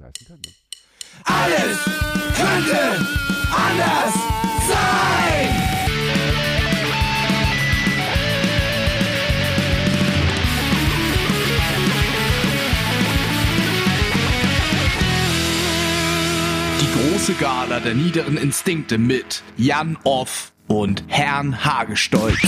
leisten kann. Ne? Alles könnte anders sein. Die große Gala der niederen Instinkte mit Jan Off und Herrn Hagestolz.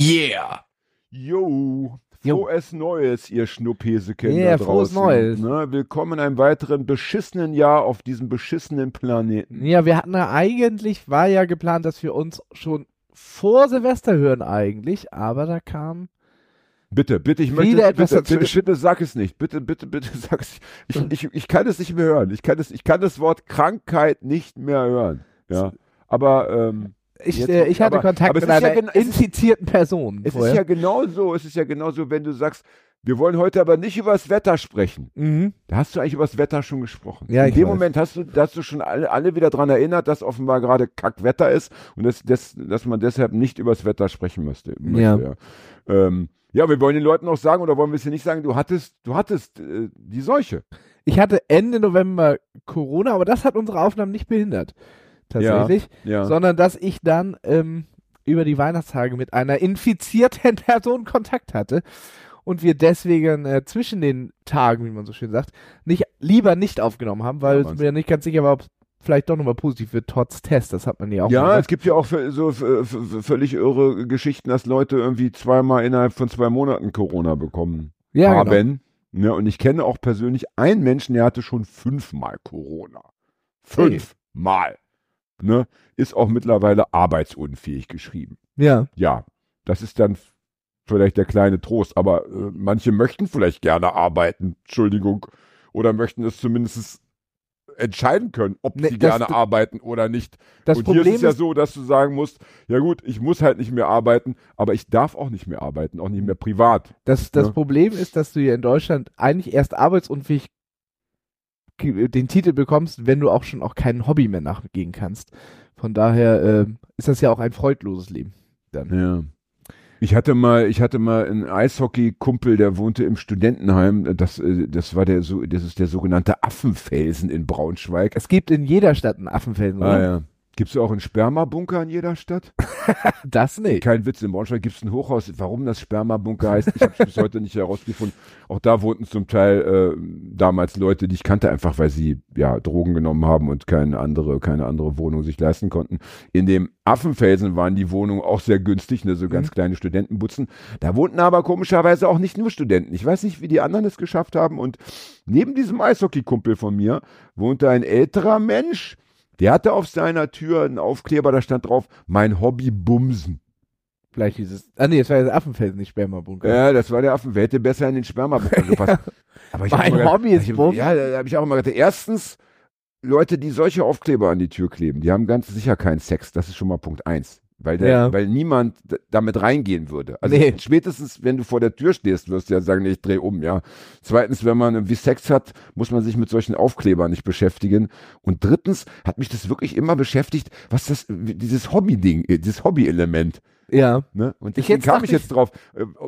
Yeah! Jo. Frohes Neues, ihr Schnupphäsekinder Ja, draußen. frohes Neues. Ne, willkommen in einem weiteren beschissenen Jahr auf diesem beschissenen Planeten. Ja, wir hatten ja eigentlich, war ja geplant, dass wir uns schon vor Silvester hören eigentlich, aber da kam, Bitte, bitte, ich möchte, etwas bitte, bitte, dazwischen. bitte sag es nicht. Bitte, bitte, bitte sag es nicht. Ich, ich, ich kann es nicht mehr hören. Ich kann, es, ich kann das Wort Krankheit nicht mehr hören. Ja, aber ähm, ich, Jetzt- äh, ich hatte aber- Kontakt aber mit ja einer ist- infizierten Person es vorher. ist ja genauso, es ist ja genauso, wenn du sagst, wir wollen heute aber nicht über das Wetter sprechen. mhm. Da hast du eigentlich über das Wetter schon gesprochen. Ja, In dem weiß. Moment hast du, hast du schon alle, alle wieder dran erinnert, dass offenbar gerade Kackwetter ist und dass, dass, dass man deshalb nicht über das Wetter sprechen müsste. möchte, Ja. ja. Ähm, ja, wir wollen den Leuten auch sagen, oder wollen wir es hier nicht sagen, du hattest, du hattest äh, die Seuche. Ich hatte Ende November Corona, aber das hat unsere Aufnahmen nicht behindert. Tatsächlich. Ja. Sondern dass ich dann ähm, über die Weihnachtstage mit einer infizierten Person Kontakt hatte und wir deswegen äh, zwischen den Tagen, wie man so schön sagt, nicht lieber nicht aufgenommen haben, weil Ja, mir nicht ganz sicher war, ob es vielleicht doch nochmal positiv wird, trotz Test. Das hat man ja auch ja, mal. es gibt ja auch so völlig irre Geschichten, dass Leute irgendwie zweimal innerhalb von zwei Monaten Corona bekommen ja, genau. haben. Ja, und ich kenne auch persönlich einen Menschen, der hatte schon fünfmal Corona. Fünfmal. Ne? Ist auch mittlerweile arbeitsunfähig geschrieben. Ja. Ja, das ist dann vielleicht der kleine Trost, aber äh, manche möchten vielleicht gerne arbeiten, Entschuldigung, oder möchten es zumindest entscheiden können, ob Nee, sie das- gerne arbeiten oder nicht. Das und Problem hier ist es ja so, dass du sagen musst, ja gut, ich muss halt nicht mehr arbeiten, aber ich darf auch nicht mehr arbeiten, auch nicht mehr privat. das, das Ja. Problem ist, dass du ja in Deutschland eigentlich erst arbeitsunfähig den Titel bekommst, wenn du auch schon auch kein Hobby mehr nachgehen kannst. Von daher äh, ist das ja auch ein freudloses Leben. Dann. Ja. Ich hatte mal, ich hatte mal einen Eishockey-Kumpel, der wohnte im Studentenheim. Das, äh, das war der so, das ist der sogenannte Affenfelsen in Braunschweig. Es gibt in jeder Stadt einen Affenfelsen, Ah oder? ja. Gibt es auch einen Spermabunker in jeder Stadt? Das nicht. Kein Witz, in Braunschweig gibt es ein Hochhaus. Warum das Spermabunker heißt, ich habe es bis heute nicht herausgefunden. Auch da wohnten zum Teil äh, damals Leute, die ich kannte, einfach weil sie ja Drogen genommen haben und keine andere, keine andere Wohnung sich leisten konnten. In dem Affenfelsen waren die Wohnungen auch sehr günstig, ne, so ganz kleine Studentenbutzen. Da wohnten aber komischerweise auch nicht nur Studenten. Ich weiß nicht, wie die anderen es geschafft haben. Und neben diesem Eishockey-Kumpel von mir wohnte ein älterer Mensch, der hatte auf seiner Tür einen Aufkleber, da stand drauf, mein Hobby Bumsen. Vielleicht dieses. Ah nee, es war ja der Affenfelsen, nicht Spermabunker. Ja, das war der Affen. Wer hätte besser in den Spermabunker gepasst? Aber ich Mein gedacht- Hobby ist ich, Bumsen. Ja, da habe ich auch immer gedacht, erstens, Leute, die solche Aufkleber an die Tür kleben, die haben ganz sicher keinen Sex. Das ist schon mal Punkt eins. Weil, der, Ja. weil niemand damit reingehen würde. Also Nee. spätestens, wenn du vor der Tür stehst, wirst du ja sagen, nee, ich dreh um, ja. Zweitens, wenn man irgendwie Sex hat, muss man sich mit solchen Aufklebern nicht beschäftigen. Und drittens hat mich das wirklich immer beschäftigt, was das, dieses Hobby-Ding, äh, dieses Hobby-Element. Ja. Ne? Und Ich deswegen jetzt kam ich jetzt drauf,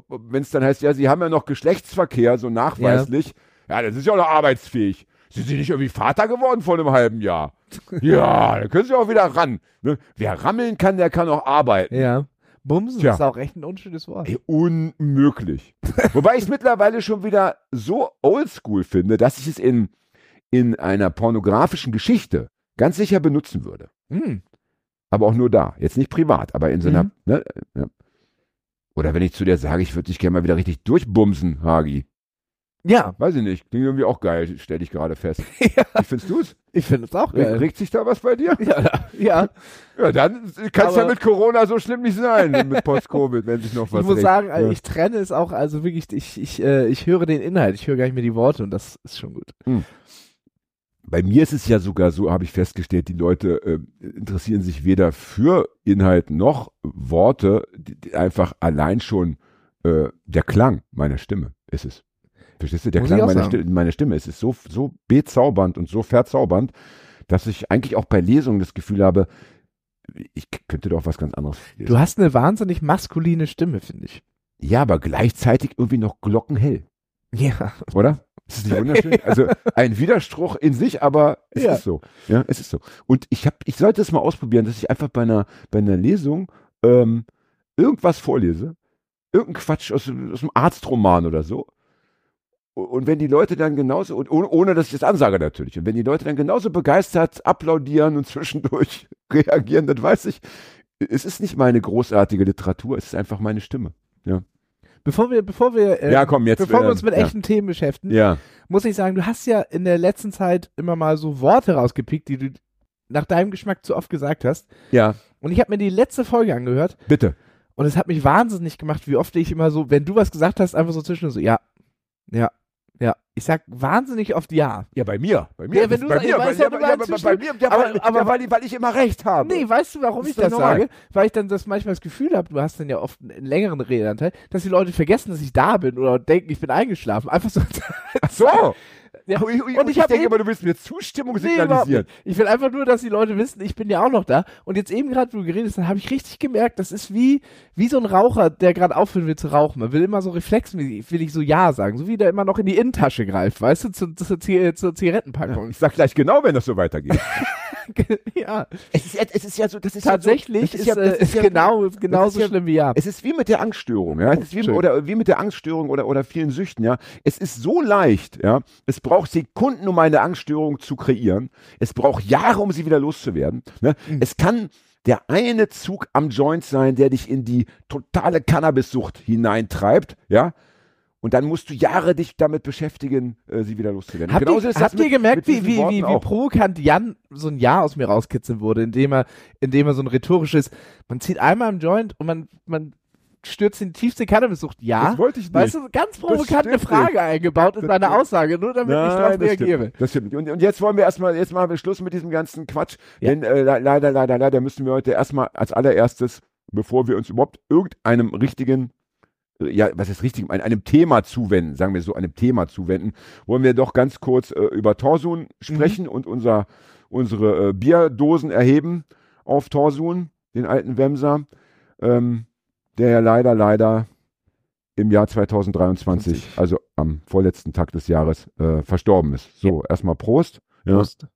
wenn es dann heißt, ja, sie haben ja noch Geschlechtsverkehr, so nachweislich. Ja, das ist ja auch noch arbeitsfähig. Sind Sie nicht irgendwie Vater geworden vor einem halben Jahr? Ja, da können Sie auch wieder ran. Ne? Wer rammeln kann, der kann auch arbeiten. Ja. Bumsen Tja. ist auch echt ein unschönes Wort. Ey, unmöglich. Wobei ich es mittlerweile schon wieder so oldschool finde, dass ich es in, in einer pornografischen Geschichte ganz sicher benutzen würde. Hm. Aber auch nur da. Jetzt nicht privat, aber in so einer. Mhm. Ne, ja. Oder wenn ich zu dir sage, ich würde dich gerne mal wieder richtig durchbumsen, Hagi. Ja. Weiß ich nicht. Klingt irgendwie auch geil, stell ich gerade fest. ja. Wie findest du es? Ich finde es auch geil. regt sich da was bei dir? Ja, ja. Ja, dann kann es ja mit Corona so schlimm nicht sein, mit Post-Covid, wenn sich noch was ich muss regt. sagen, also Ja. ich trenne es auch, also wirklich, ich, ich, äh, ich höre den Inhalt, ich höre gar nicht mehr die Worte und das ist schon gut. Bei mir ist es ja sogar so, habe ich festgestellt, die Leute äh, interessieren sich weder für Inhalt noch Worte, die, die einfach allein schon äh, der Klang meiner Stimme ist es. Verstehst du? Der Muss Klang meiner. Stimme, meiner Stimme es ist so, so bezaubernd und so verzaubernd, dass ich eigentlich auch bei Lesungen das Gefühl habe, ich könnte doch was ganz anderes lesen. Du hast eine wahnsinnig maskuline Stimme, finde ich. Ja, aber gleichzeitig irgendwie noch glockenhell. Ja. oder? Ist das nicht wunderschön? Also ein Widerspruch in sich, aber es Ja. ist so. Ja, es ist so. Und ich habe, ich sollte es mal ausprobieren, dass ich einfach bei einer, bei einer Lesung ähm, irgendwas vorlese, irgendein Quatsch aus, aus einem Arztroman oder so. Und wenn die Leute dann genauso, und ohne, dass ich das ansage natürlich, und wenn die Leute dann genauso begeistert applaudieren und zwischendurch reagieren, dann weiß ich, es ist nicht meine großartige Literatur, es ist einfach meine Stimme. Bevor wir, bevor wir, äh, Ja, komm, jetzt, bevor wir äh, uns mit ja. echten Themen beschäftigen, Ja, muss ich sagen, du hast ja in der letzten Zeit immer mal so Worte rausgepickt, die du nach deinem Geschmack zu oft gesagt hast. ja, Und ich habe mir die letzte Folge angehört bitte. und es hat mich wahnsinnig gemacht, wie oft ich immer so, wenn du was gesagt hast, einfach so zwischen so, ja, ja, ja. Ich sag wahnsinnig oft ja. Ja, bei mir. Bei mir. Ja, wenn du bei mir, ich bei, weiß ja, ja, bei, mir, ja, Aber- weil, aber- weil, weil ich immer recht habe. Nee, weißt du, warum ich das normal. sage? Weil ich dann das manchmal das Gefühl habe, du hast dann ja oft einen längeren Redeanteil, dass die Leute vergessen, dass ich da bin oder denken, ich bin eingeschlafen. Einfach so. Ach so. Ja. Ui, ui, Und ich ich, denke immer, du willst mir Zustimmung Nee, signalisieren. nicht. Ich will einfach nur, dass die Leute wissen, ich bin ja auch noch da. Und jetzt eben gerade, wo du geredet hast, dann habe ich richtig gemerkt, das ist wie, wie so ein Raucher, der gerade aufhören will zu rauchen. Man will immer so reflexmäßig, will ich so Ja sagen. So wie der immer noch in die Innentasche greift, weißt du, zu, zu, zur, zur Zigarettenpackung. ich sag gleich genau, wenn das so weitergeht. Ja, es, ist, es ist ja so, das ist tatsächlich ja ist, so, das ist, ja, äh, das ist ja, genau, genauso ja- schlimm wie Ja. Es ist wie mit der Angststörung, ja. Es ist wie, Schön. oder wie mit der Angststörung oder, oder vielen Süchten, ja. Es ist so leicht, ja. Es braucht Sekunden, um eine Angststörung zu kreieren. Es braucht Jahre, um sie wieder loszuwerden. Ne? Mhm. Es kann der eine Zug am Joint sein, der dich in die totale Cannabissucht hineintreibt, ja. Und dann musst du Jahre dich damit beschäftigen, äh, sie wieder loszuwerden. Habt, ihr, habt ihr mit- gemerkt, mit wie, wie, wie, provokant Jan so ein Ja aus mir rauskitzeln wurde, indem er, indem er so ein rhetorisches, man zieht einmal im Joint und man, man stürzt in die tiefste Cannabissucht. Ja. Das wollte ich nicht. Weißt du, ganz provokant eine stimmt Frage eingebaut in stimmt. Aussage, nur damit ich Nein, darauf das reagiere. Stimmt, das stimmt nicht. Und, und jetzt wollen wir erstmal, jetzt machen wir Schluss mit diesem ganzen Quatsch. Ja. Denn äh, le- leider, leider, leider müssen wir heute erstmal als allererstes, bevor wir uns überhaupt irgendeinem richtigen, ja, was ist richtig, ein, einem Thema zuwenden, sagen wir so, einem Thema zuwenden, wollen wir doch ganz kurz äh, über Torsun sprechen und unser, unsere äh, Bierdosen erheben auf Torsun, den alten Wemser, ähm, der ja leider, leider im Jahr 2023, 20. also am vorletzten Tag des Jahres, äh, verstorben ist. So, erstmal Prost. Ja. Prost.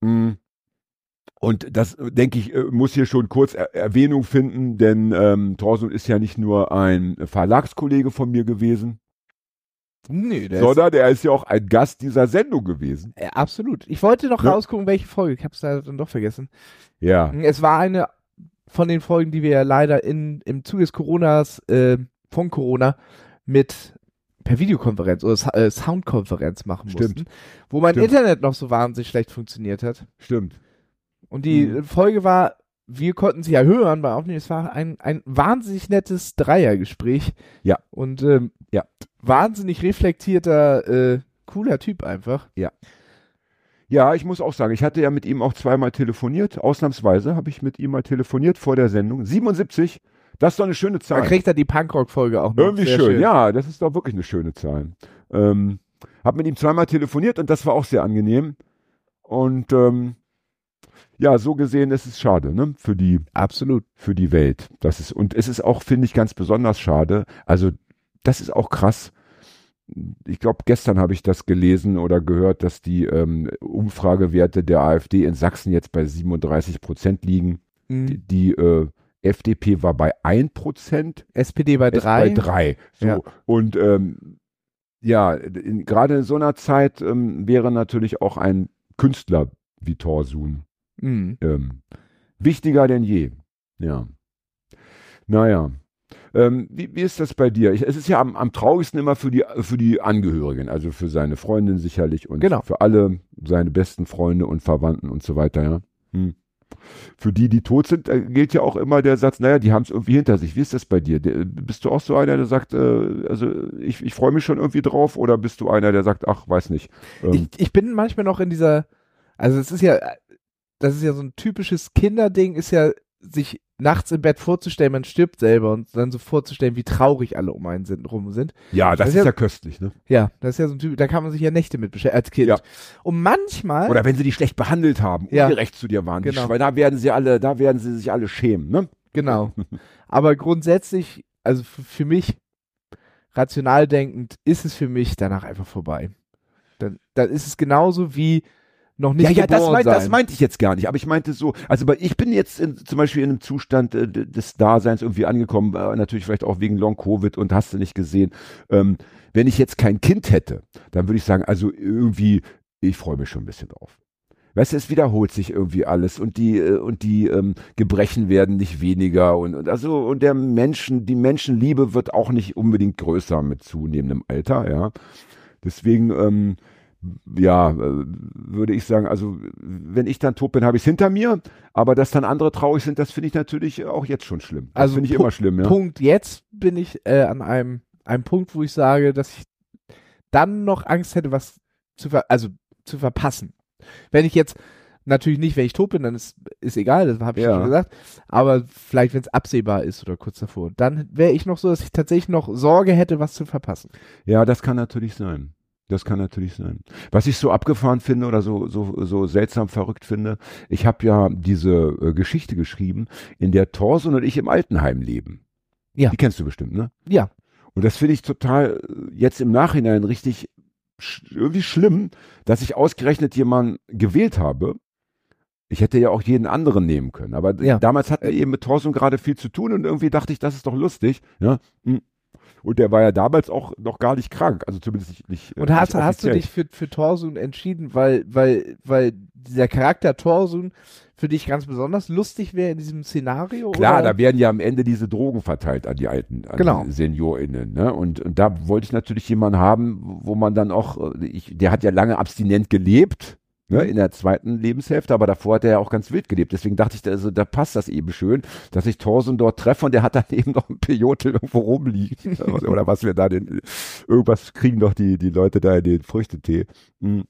Mm. Und das, äh, denke ich, äh, muss hier schon kurz er Erwähnung finden, denn ähm, Thorsten ist ja nicht nur ein Verlagskollege von mir gewesen, Nee, der ist, sondern er ist ja auch ein Gast dieser Sendung gewesen. äh, absolut. Ich wollte noch Ja. rausgucken, welche Folge. Ich habe es dann doch vergessen. Ja, Es war eine von den Folgen, die wir ja leider in, im Zuge des Coronas, äh, von Corona, mit per Videokonferenz oder äh, Soundkonferenz machen Stimmt. mussten, wo mein Stimmt. Internet noch so wahnsinnig schlecht funktioniert hat. stimmt. Und die Mhm. Folge war, wir konnten sie ja hören beim Aufnehmen, es war ein, ein wahnsinnig nettes Dreiergespräch. Ja. Und ähm, Ja. wahnsinnig reflektierter, äh, cooler Typ einfach. Ja, ich muss auch sagen, ich hatte ja mit ihm auch zweimal telefoniert. Ausnahmsweise habe ich mit ihm mal telefoniert vor der Sendung. 77, das ist doch eine schöne Da Zahl. kriegt er die Punkrock-Folge auch noch. Irgendwie Sehr schön. ja, das ist doch wirklich eine schöne Zahl. Ähm, hab mit ihm zweimal telefoniert und das war auch sehr angenehm. Und ähm, ja, so gesehen ist es schade, ne? Für die, Absolut. für die Welt. Das ist, und es ist auch, finde ich, ganz besonders schade. Also, das ist auch krass. Ich glaube, gestern habe ich das gelesen oder gehört, dass die ähm, Umfragewerte der AfD in Sachsen jetzt bei 37 Prozent liegen. Mhm. Die, die äh, FDP war bei 1 Prozent. SPD bei Ist drei. bei drei. So. Ja. Und ähm, ja, gerade in so einer Zeit ähm, wäre natürlich auch ein Künstler wie Thorsun Mhm. ähm, wichtiger denn je. Ja. Naja. Ähm, wie, wie ist das bei dir? Ich, es ist ja am, am traurigsten immer für die, für die Angehörigen, also für seine Freundin sicherlich und Genau. für alle seine besten Freunde und Verwandten und so weiter, ja. Hm. Für die, die tot sind, da gilt ja auch immer der Satz, naja, die haben es irgendwie hinter sich. Wie ist das bei dir? Der, bist du auch so einer, der sagt, äh, also ich, ich freue mich schon irgendwie drauf oder bist du einer, der sagt, ach, weiß nicht. Ähm, Ich, ich bin manchmal noch in dieser, also es ist ja, das ist ja so ein typisches Kinderding, ist ja, sich nachts im Bett vorzustellen, man stirbt selber und dann so vorzustellen, wie traurig alle um einen sind, rum sind. ja, das das ist ja- ja köstlich, ne? Ja, das ist ja so ein Typ, da kann man sich ja Nächte mit beschäftigen, als Kind. Ja. Und manchmal, Oder wenn sie dich schlecht behandelt haben, Ja. ungerecht zu dir waren. Genau. Schweine, Da werden sie alle, da werden sie sich alle schämen, ne? genau. Aber grundsätzlich, also für mich, rational denkend ist es für mich danach einfach vorbei. Dann, dann ist es genauso wie noch nicht ja, ja, das, meint, sein. das meinte ich jetzt gar nicht. Aber ich meinte so, also bei- ich bin jetzt in, zum Beispiel in einem Zustand äh, des Daseins irgendwie angekommen, äh, natürlich vielleicht auch wegen Long Covid und hast du nicht gesehen. Ähm, wenn ich jetzt kein Kind hätte, dann würde ich sagen, also irgendwie, ich freue mich schon ein bisschen drauf. Weißt du, es wiederholt sich irgendwie alles und die äh, und die ähm, Gebrechen werden nicht weniger und, und also und der Menschen, die Menschenliebe wird auch nicht unbedingt größer mit zunehmendem Alter, ja. Deswegen ähm, ja, äh, würde ich sagen, also wenn ich dann tot bin, habe ich es hinter mir, aber dass dann andere traurig sind, das finde ich natürlich auch jetzt schon schlimm. Das Also finde ich immer schlimm, ja. Punkt jetzt bin ich äh, an einem, einem Punkt, wo ich sage, dass ich dann noch Angst hätte, was zu ver also zu verpassen. Wenn ich jetzt natürlich nicht, wenn ich tot bin, dann ist ist egal, das habe ich Ja. schon gesagt. Aber vielleicht, wenn es absehbar ist oder kurz davor, dann wäre ich noch so, dass ich tatsächlich noch Sorge hätte, was zu verpassen. Ja, das kann natürlich sein. Das kann natürlich sein. Was ich so abgefahren finde oder so, so, so seltsam verrückt finde, ich habe ja diese äh, Geschichte geschrieben, in der Thorsten und ich im Altenheim leben. Ja. Die kennst du bestimmt, ne? Ja, Und das finde ich total äh, jetzt im Nachhinein richtig sch irgendwie schlimm, dass ich ausgerechnet jemanden gewählt habe. Ich hätte ja auch jeden anderen nehmen können, aber Ja. damals hatten wir eben mit Thorsten gerade viel zu tun und irgendwie dachte ich, das ist doch lustig, ja. Und der war ja damals auch noch gar nicht krank, also zumindest nicht. nicht Und äh, hast, nicht hast du dich für, für Torsun entschieden, weil, weil, weil dieser Charakter Torsun für dich ganz besonders lustig wäre in diesem Szenario? Klar, oder? da werden ja am Ende diese Drogen verteilt an die alten, an Genau. die SeniorInnen. Ne? Und, und da wollte ich natürlich jemanden haben, wo man dann auch, äh, ich, der hat ja lange abstinent gelebt, ne, Mhm. in der zweiten Lebenshälfte, aber davor hat er ja auch ganz wild gelebt. Deswegen dachte ich, also, da passt das eben schön, dass ich Thorsten dort treffe und der hat dann eben noch ein Peyote irgendwo rumliegen. Oder was wir da den, irgendwas kriegen doch die, die Leute da in den Früchtetee. Mhm.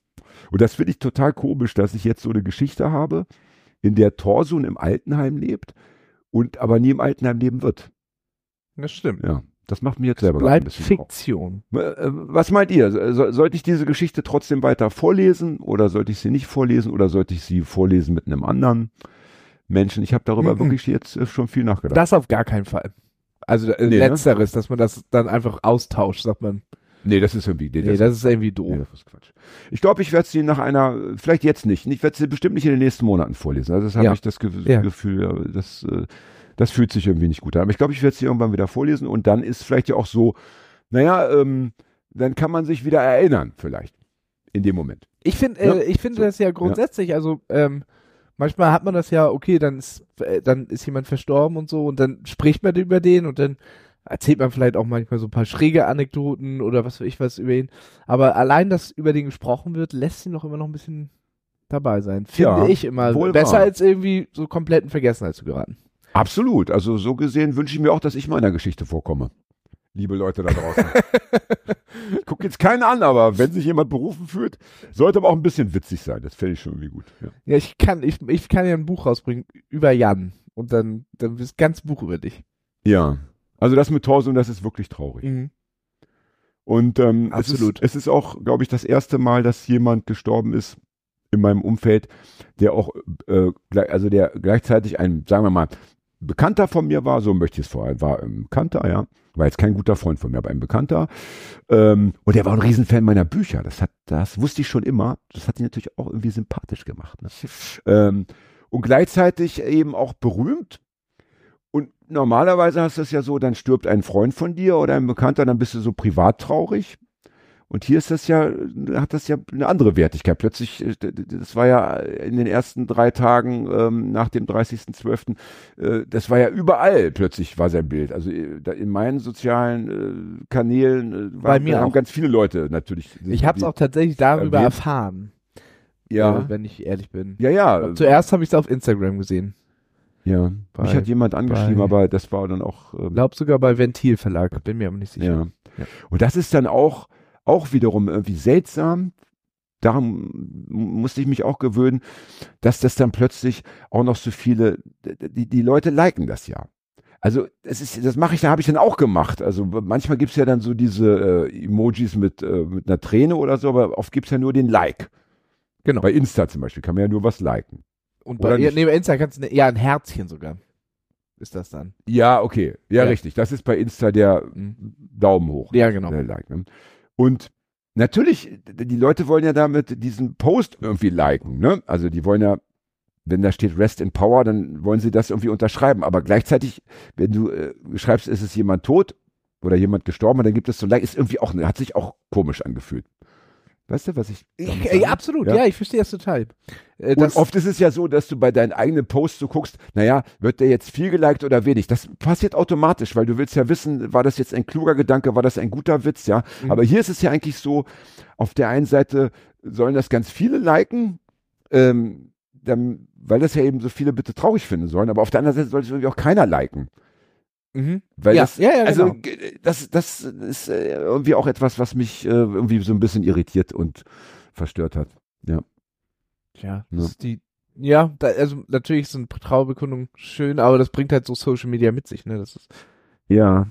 Und das finde ich total komisch, dass ich jetzt so eine Geschichte habe, in der Torsun im Altenheim lebt und aber nie im Altenheim leben wird. Das stimmt. Ja, das macht mir jetzt selber gerade ein Bleibt bisschen. Fiktion. Äh, äh, Was meint ihr? So, sollte ich diese Geschichte trotzdem weiter vorlesen oder sollte ich sie nicht vorlesen oder sollte ich sie vorlesen mit einem anderen Menschen? Ich habe darüber Mhm. wirklich jetzt äh, schon viel nachgedacht. Das auf gar keinen Fall. Also äh, Nee, ne? letzteres, dass man das dann einfach austauscht, sagt man. nee, das ist irgendwie nee, Nee, das ist irgendwie doof. nee, das ist Quatsch. Ich glaube, ich werde sie nach einer, vielleicht jetzt nicht, ich werde sie bestimmt nicht in den nächsten Monaten vorlesen. Also das habe Ja. ich das Ge Ja. Gefühl, ja, das, äh, das fühlt sich irgendwie nicht gut an. Aber ich glaube, ich werde sie irgendwann wieder vorlesen und dann ist vielleicht ja auch so, naja, ähm, dann kann man sich wieder erinnern, vielleicht, in dem Moment. Ich finde, Ja, äh, ich finde so. das ja grundsätzlich, also ähm, manchmal hat man das ja, okay, dann ist, äh, dann ist jemand verstorben und so und dann spricht man über den und dann erzählt man vielleicht auch manchmal so ein paar schräge Anekdoten oder was weiß ich was über ihn. Aber allein, dass über den gesprochen wird, lässt ihn doch immer noch ein bisschen dabei sein. Finde Ja, ich immer wohl besser wahr. als irgendwie so komplett in Vergessenheit zu geraten. Absolut. Also so gesehen wünsche ich mir auch, dass ich mal in der Geschichte vorkomme. Liebe Leute da draußen. ich gucke jetzt keinen an, aber wenn sich jemand berufen fühlt, sollte aber auch ein bisschen witzig sein. Das fände ich schon irgendwie gut. Ja. Ja, ich kann, ich, ich kann ja ein Buch rausbringen über Jan und dann, dann ist ganz Buch über dich. ja. Also das mit Torso, das ist wirklich traurig. Mhm. Und ähm, Absolut. Es, ist, es ist auch, glaube ich, das erste Mal, dass jemand gestorben ist in meinem Umfeld, der auch, äh, also der gleichzeitig ein, sagen wir mal, Bekannter von mir war, so möchte ich es vorher, war ein Bekannter, ja, war jetzt kein guter Freund von mir, aber ein Bekannter. Ähm, und der war ein Riesenfan meiner Bücher. Das hat, das wusste ich schon immer. Das hat ihn natürlich auch irgendwie sympathisch gemacht. Ne? ähm, und gleichzeitig eben auch berühmt. Und normalerweise hast du es ja so, dann stirbt ein Freund von dir oder ein Bekannter, dann bist du so privat traurig. Und hier ist das ja, hat das ja eine andere Wertigkeit. Plötzlich, äh, das war ja in den ersten drei Tagen ähm, nach dem 30.12., äh, das war ja überall plötzlich war sein Bild. Also äh, in meinen sozialen äh, Kanälen äh, Bei waren, mir haben auch. ganz viele Leute natürlich. Ich habe es auch tatsächlich darüber erwähnt. erfahren, Ja, äh, wenn ich ehrlich bin. ja, ja. Zuerst habe ich es auf Instagram gesehen. ja. Bei- Mich hat jemand angeschrieben, bei- aber das war dann auch. ähm, Glaub sogar bei Ventil Verlag, bin mir aber nicht sicher. Ja. Ja. Und das ist dann auch, auch wiederum irgendwie seltsam. Daran musste ich mich auch gewöhnen, dass das dann plötzlich auch noch so viele, die, die Leute liken das ja. Also das ist, das mache ich, da habe ich dann auch gemacht. Also manchmal gibt's ja dann so diese äh, Emojis mit, äh, mit einer Träne oder so, aber oft gibt's ja nur den Like. Genau. Bei Insta zum Beispiel kann man ja nur was liken. Und bei, ja, nee, bei Insta kannst du, ne, ja, ein Herzchen sogar. ist das dann. Ja, okay. Ja, Ja. richtig. Das ist bei Insta der Mhm. Daumen hoch. Ja, genau. Der Like, ne? Und natürlich, die Leute wollen ja damit diesen Post irgendwie liken, ne? Also die wollen ja, wenn da steht Rest in Power, dann wollen sie das irgendwie unterschreiben. Aber gleichzeitig, wenn du äh, schreibst, ist es jemand tot oder jemand gestorben, dann gibt es so ein Like, ist irgendwie auch, hat sich auch komisch angefühlt. Weißt du, was ich. Ich, ja, absolut, Ja. ja, ich verstehe das total. Äh, Und das, oft ist es ja so, dass du bei deinen eigenen Posts so guckst, naja, wird der jetzt viel geliked oder wenig? Das passiert automatisch, weil du willst ja wissen, war das jetzt ein kluger Gedanke, war das ein guter Witz, ja? Mhm. Aber hier ist es ja eigentlich so, auf der einen Seite sollen das ganz viele liken, ähm, dann, weil das ja eben so viele bitte traurig finden sollen, aber auf der anderen Seite sollte es irgendwie auch keiner liken. Mhm. Weil Ja, das, ja, ja, also genau. das, das ist äh, irgendwie auch etwas, was mich äh, irgendwie so ein bisschen irritiert und verstört hat. Ja, Ja. das ist die, ja, da, also natürlich sind Trauerbekundungen schön, aber das bringt halt so Social Media mit sich, ne? Das ist, Ja.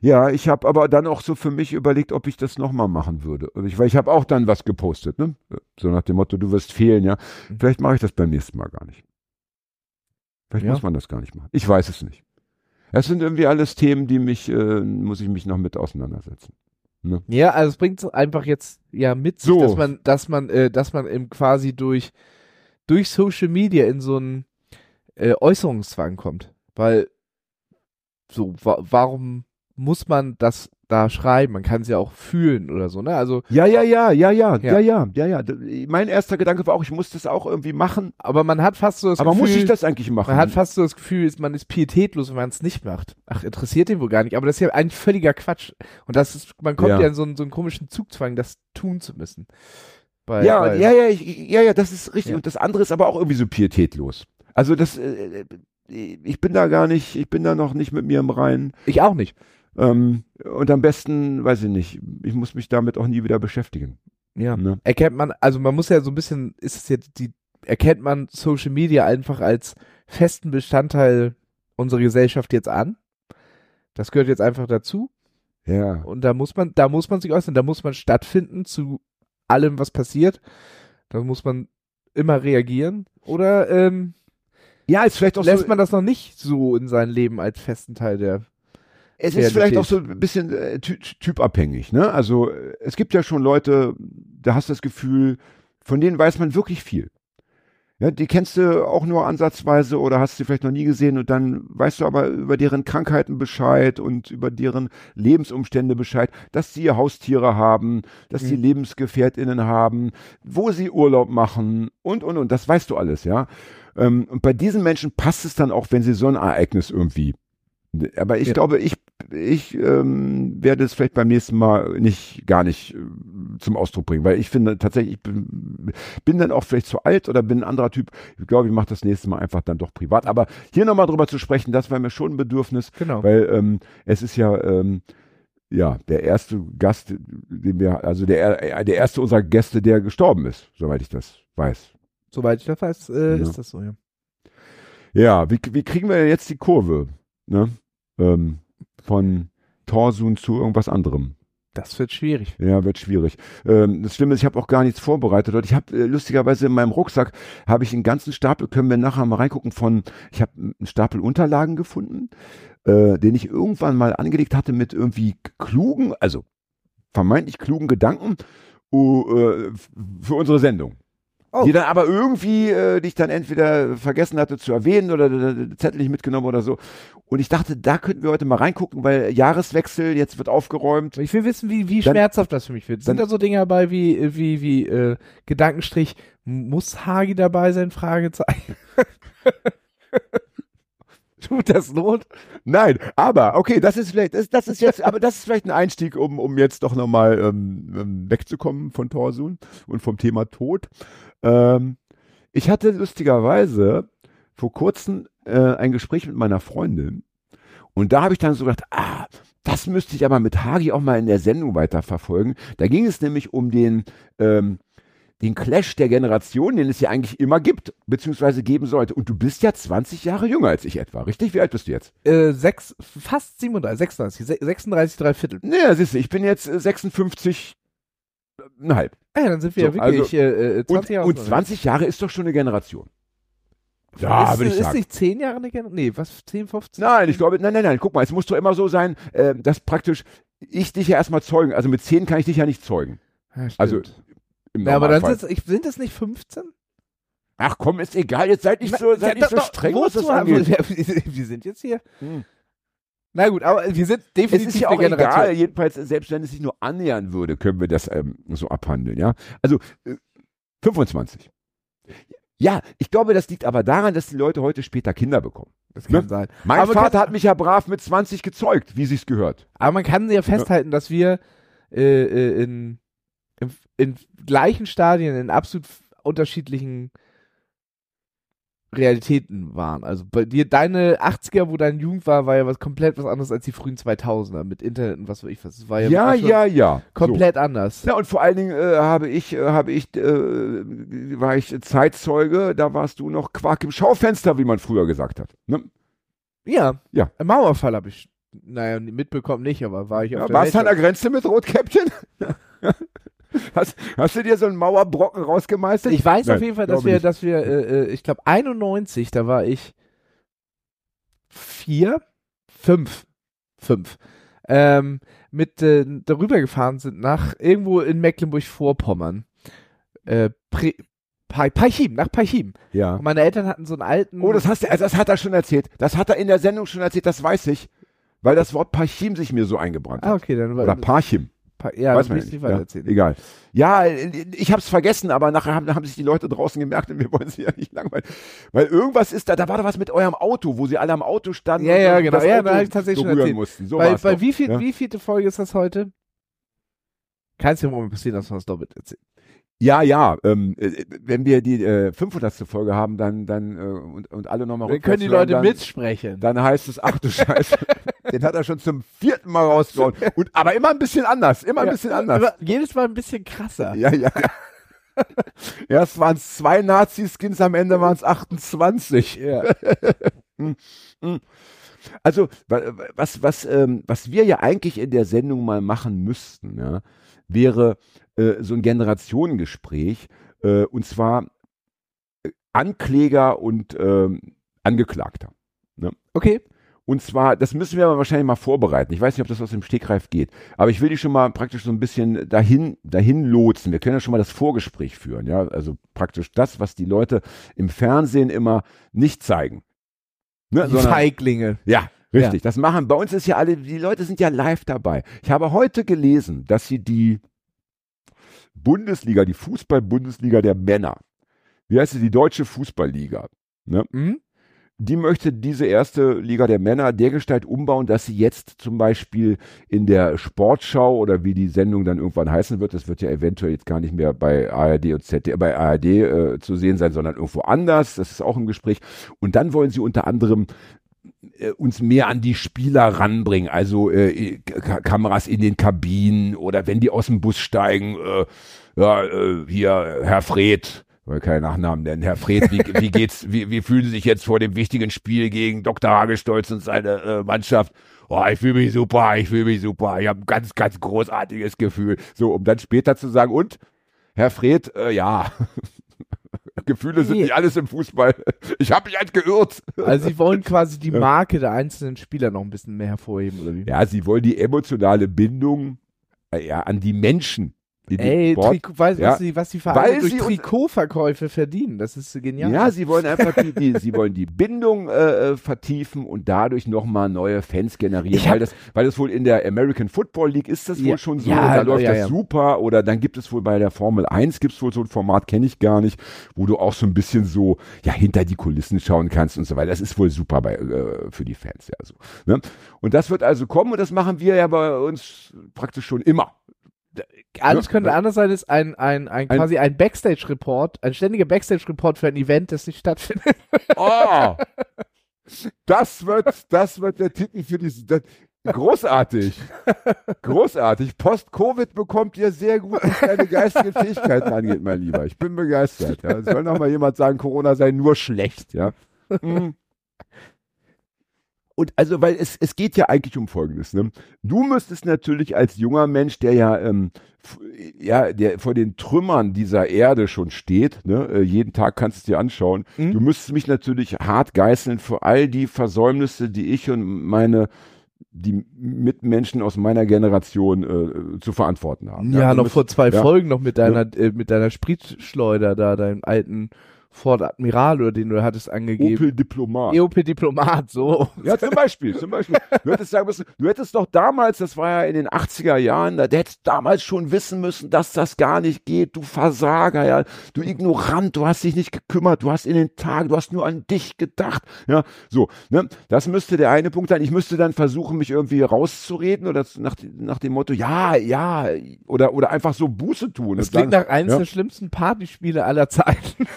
Ja, ich habe aber dann auch so für mich überlegt, ob ich das nochmal machen würde. Ich, weil ich habe auch dann was gepostet, ne? So nach dem Motto, du wirst fehlen, ja. Mhm. Vielleicht mache ich das beim nächsten Mal gar nicht. Vielleicht Ja. muss man das gar nicht machen. Ich weiß es nicht. Das sind irgendwie alles Themen, die mich, äh, muss ich mich noch mit auseinandersetzen. ja, also es bringt einfach jetzt ja mit sich, So. dass man, dass man, äh, dass man eben quasi durch, durch Social Media in so einen äh, Äußerungszwang kommt. Weil, so, wa warum muss man das da schreiben? Man kann es ja auch fühlen oder so, ne? Also, Ja, ja, ja, ja, ja, Ja. ja, ja, ja, Mein erster Gedanke war auch, ich muss das auch irgendwie machen. aber man hat fast so das Aber Gefühl, muss ich das eigentlich machen? Man hat fast so das Gefühl, ist- man ist pietätlos, wenn man es nicht macht. Ach, interessiert den wohl gar nicht. Aber das ist ja ein völliger Quatsch. Und das ist, man kommt Ja. ja, in so einen, so einen komischen Zugzwang, das tun zu müssen. Bei, ja, bei, ja, ja, ich, ja, ja, das ist richtig. Ja. Und das andere ist aber auch irgendwie so pietätlos. Also das, äh, ich bin da gar nicht, ich bin da noch nicht mit mir im Reinen. Ich auch nicht. Ähm, und am besten, weiß ich nicht, ich muss mich damit auch nie wieder beschäftigen. Ja. Ne? Erkennt man, also man muss ja so ein bisschen, ist es jetzt die, erkennt man Social Media einfach als festen Bestandteil unserer Gesellschaft jetzt an? Das gehört jetzt einfach dazu. Ja. Und da muss man, da muss man sich äußern, da muss man stattfinden zu allem, was passiert. Da muss man immer reagieren. Oder ähm, Ja, ist vielleicht auch lässt so, man das noch nicht so in sein Leben als festen Teil der. Es ist vielleicht auch so ein bisschen äh, ty typabhängig, ne? Also es gibt ja schon Leute, da hast du das Gefühl, von denen weiß man wirklich viel. Ja, die kennst du auch nur ansatzweise oder hast sie vielleicht noch nie gesehen und dann weißt du aber über deren Krankheiten Bescheid und über deren Lebensumstände Bescheid, dass sie Haustiere haben, dass sie Mhm. LebensgefährtInnen haben, wo sie Urlaub machen und, und, und. Das weißt du alles, ja. Ähm, und bei diesen Menschen passt es dann auch, wenn sie so ein Ereignis irgendwie. Aber ich Ja. glaube, ich, ich ähm, werde es vielleicht beim nächsten Mal nicht, gar nicht äh, zum Ausdruck bringen, weil ich finde tatsächlich, ich bin, bin dann auch vielleicht zu alt oder bin ein anderer Typ. Ich glaube, ich mache das nächste Mal einfach dann doch privat. Aber hier nochmal drüber zu sprechen, das war mir schon ein Bedürfnis, Genau. weil ähm, es ist ja, ähm, ja, der erste Gast, den wir, also der, der erste unserer Gäste, der gestorben ist, soweit ich das weiß. Soweit ich das weiß, äh, Ja. ist das so, ja. Ja, wie, wie kriegen wir jetzt die Kurve? Ne? Ähm, von Torsun zu irgendwas anderem. Das wird schwierig. Ja, wird schwierig. Ähm, das Schlimme ist, ich habe auch gar nichts vorbereitet. Und ich habe äh, lustigerweise in meinem Rucksack habe ich einen ganzen Stapel, können wir nachher mal reingucken, von, ich habe einen Stapel Unterlagen gefunden, äh, den ich irgendwann mal angelegt hatte mit irgendwie klugen, also vermeintlich klugen Gedanken uh, äh, für unsere Sendung. Oh. Die dann aber irgendwie, äh, die ich dann entweder vergessen hatte zu erwähnen oder der Zettel nicht mitgenommen oder so. Und ich dachte, da könnten wir heute mal reingucken, weil Jahreswechsel, jetzt wird aufgeräumt. Ich will wissen, wie, wie Dann- schmerzhaft das für mich wird. Sind da so Dinge dabei wie, wie, wie, äh, Gedankenstrich, muss Hagi dabei sein? Fragezeichen. Tut das Not? Nein, aber okay, das ist vielleicht, das, das ist jetzt, aber das ist vielleicht ein Einstieg, um, um jetzt doch nochmal ähm, ähm, wegzukommen von Torsun und vom Thema Tod. Ähm, ich hatte lustigerweise vor kurzem äh, ein Gespräch mit meiner Freundin und da habe ich dann so gedacht, ah, das müsste ich aber mit Hagi auch mal in der Sendung weiterverfolgen. Da ging es nämlich um den, ähm, den Clash der Generationen, den es ja eigentlich immer gibt, beziehungsweise geben sollte. Und du bist ja 20 Jahre jünger als ich etwa, richtig? Wie alt bist du jetzt? Äh, sechs, fast 37, 36, se- 36, drei Viertel. Naja, siehst du, ich bin jetzt äh, 56, äh, halb. Ah ja, dann sind wir So, ja wirklich also- äh, äh, 20 Und, Jahre und auseinander. 20 Jahre ist doch schon eine Generation. Ja, ist, würde ich ist sagen. nicht zehn Jahre eine Generation? Nee, was, 10, 15? Nein, ich glaube, nein, nein, nein, guck mal, es muss doch immer so sein, äh, dass praktisch ich dich ja erstmal zeugen, also mit 10 kann ich dich ja nicht zeugen. Ja, stimmt. Also im ja, aber dann sind sind es nicht 15? Ach komm, ist egal, jetzt seid nicht so, seid nicht so streng, was das angeht. wir, wir, wir sind jetzt hier. Hm. Na gut, aber wir sind Es definitiv ist ja auch egal, Generation. jedenfalls, selbst wenn es sich nur annähern würde, können wir das ähm, so abhandeln, ja. Also äh, 25. Ja, ich glaube, das liegt aber daran, dass die Leute heute später Kinder bekommen. Das kann Ne? sein. Mein Aber Vater hat mich ja brav mit 20 gezeugt, wie sich's gehört. Aber man kann ja festhalten, dass wir äh, äh, in, in, in gleichen Stadien in absolut unterschiedlichen Realitäten waren. Also bei dir, deine 80er, wo deine Jugend war, war ja was komplett was anderes als die frühen 2000er mit Internet und was weiß ich was. Das war ja, Ja, ja, ja. komplett anders. So. Ja, und vor allen Dingen äh, habe ich, äh, habe ich, äh, war ich Zeitzeuge, da warst du noch Quark im Schaufenster, wie man früher gesagt hat. Ne? Ja. Ja. Ein Mauerfall habe ich, naja, mitbekommen nicht, aber war ich auf Ja, der warst du an der. Grenze mit Rotkäppchen? hast, hast du dir so einen Mauerbrocken rausgemeistert? Ich weiß Nein, auf jeden Fall, dass wir, nicht. dass wir, äh, äh, ich glaube 91, da war ich vier, fünf, fünf, ähm, mit äh, darüber gefahren sind nach irgendwo in Mecklenburg-Vorpommern. Äh, Pre nach Parchim. Ja. Und meine Eltern hatten so einen alten. Oh, das, hast du, also das hat er schon erzählt. Das hat er in der Sendung schon erzählt, das weiß ich. Weil das Wort Parchim sich mir so eingebrannt Ah, hat. okay, dann war Oder Parchim. Ja, weiß man nicht. Ja, erzählen. egal. Ja, ich habe es vergessen, aber nachher haben, haben sich die Leute draußen gemerkt und wir wollen sie ja nicht langweilen. Weil irgendwas ist da, da war doch was mit eurem Auto, wo sie alle am Auto standen Ja, und ja, genau. das Ja, Auto da hab ich tatsächlich schon berühren erzählt. mussten. So bei bei doch. wie, viel, ja? wie vielte Folge ist das heute? Kann es ja mal passieren, dass wir es doppelt erzählen. Ja, ja. Ähm, äh, wenn wir die äh, 500. Folge haben, dann, dann äh, und, und alle nochmal Dann können die Leute mitsprechen. Dann heißt es, ach du Scheiße, den hat er schon zum vierten Mal rausgehauen. Und, aber immer ein bisschen anders, immer ein Ja, bisschen anders. aber Jedes Mal ein bisschen krasser. Ja, ja, ja. Erst waren es zwei Nazi-Skins, am Ende waren es 28. Ja. Also, wa- was, was, ähm, was wir ja eigentlich in der Sendung mal machen müssten, ja, wäre äh, so ein Generationengespräch, äh, und zwar äh, Ankläger und ähm, Angeklagter. Okay. Und zwar, das müssen wir aber wahrscheinlich mal vorbereiten. Ich weiß nicht, ob das aus dem Stegreif geht. Aber ich will die schon mal praktisch so ein bisschen dahin, dahin lotsen. Wir können ja schon mal das Vorgespräch führen, ja. Also praktisch das, was die Leute im Fernsehen immer nicht zeigen. Ne? Die Sondern- Feiglinge. ja, richtig. Das machen, bei uns ist ja alle, die Leute sind ja live dabei. Ich habe heute gelesen, dass sie die Bundesliga, die Fußball-Bundesliga der Männer, wie heißt sie, die Deutsche Fußballliga, Mhm. die möchte diese erste Liga der Männer dergestalt umbauen, dass sie jetzt zum Beispiel in der Sportschau oder wie die Sendung dann irgendwann heißen wird, das wird ja eventuell jetzt gar nicht mehr bei ARD und ZDF, bei ARD äh, zu sehen sein, sondern irgendwo anders. Das ist auch im Gespräch. Und dann wollen sie unter anderem uns mehr an die Spieler ranbringen, also äh, K Kameras in den Kabinen oder wenn die aus dem Bus steigen, äh, ja, äh, hier Herr Fred, weil keinen Nachnamen nennen, Herr Fred, wie, wie geht's, wie, wie fühlen Sie sich jetzt vor dem wichtigen Spiel gegen Dr. Hagestolz und seine äh, Mannschaft? Oh, ich fühle mich super, ich fühle mich super, ich habe ein ganz, ganz großartiges Gefühl. So, um dann später zu sagen, und Herr Fred, äh, ja, Gefühle sind Nee. nicht alles im Fußball. Ich habe mich halt geirrt. Also sie wollen quasi die Marke der einzelnen Spieler noch ein bisschen mehr hervorheben, oder wie? Ja, sie wollen die emotionale Bindung äh, ja, an die Menschen. Ey. Trikot, weißt du, Ja. was die, was die Vereine Weil durch sie Trikotverkäufe verdienen? Das ist genial. Ja, sie wollen einfach die, die, sie wollen die Bindung äh, äh, vertiefen und dadurch nochmal neue Fans generieren. Hab- weil, das, weil das wohl in der American Football League ist das Ja, wohl schon so. ja, da läuft das super. Oder dann gibt es wohl bei der Formel 1 gibt es wohl so ein Format, kenne ich gar nicht, wo du auch so ein bisschen so ja hinter die Kulissen schauen kannst und so weiter. Das ist wohl super bei, äh, für die Fans, ja so. Ne? Und das wird also kommen und das machen wir ja bei uns praktisch schon immer. Alles Ja. könnte anders sein, ist ein, ein, ein, Ein- quasi ein Backstage-Report, ein ständiger Backstage-Report für ein Event, das nicht stattfindet. Oh! Das wird, das wird der Titel für diese. Das, großartig. Großartig. Post-Covid bekommt ihr sehr gut, was deine geistigen Fähigkeiten angeht, mein Lieber. Ich bin begeistert. Ja. Soll noch mal jemand sagen, Corona sei nur schlecht, ja. Mhm. Und also, weil es, es geht ja eigentlich um Folgendes. Ne? Du müsstest natürlich als junger Mensch, der ja, ähm, ja, der vor den Trümmern dieser Erde schon steht, ne? äh, jeden Tag kannst du es dir anschauen, Mhm. du müsstest mich natürlich hart geißeln für all die Versäumnisse, die ich und meine die Mitmenschen aus meiner Generation äh, zu verantworten haben. Ja, du noch müsst- vor zwei ja. Folgen noch mit deiner, äh, mit deiner Spritschleuder da, deinem alten Ford Admiral oder den du hattest angegeben. Opel Diplomat. EOP Diplomat, so. Ja, zum Beispiel, zum Beispiel. Du hättest sagen müssen, du hättest doch damals, das war ja in den 80er Jahren, da hättest damals schon wissen müssen, dass das gar nicht geht, du Versager, ja, du Ignorant, du hast dich nicht gekümmert, du hast in den Tagen, du hast nur an dich gedacht, ja, so, ne, das müsste der eine Punkt sein. Ich müsste dann versuchen, mich irgendwie rauszureden oder nach, nach dem Motto, ja, ja, oder, oder einfach so Buße tun. Das klingt sagen, nach eines ja. der schlimmsten Partyspiele aller Zeiten.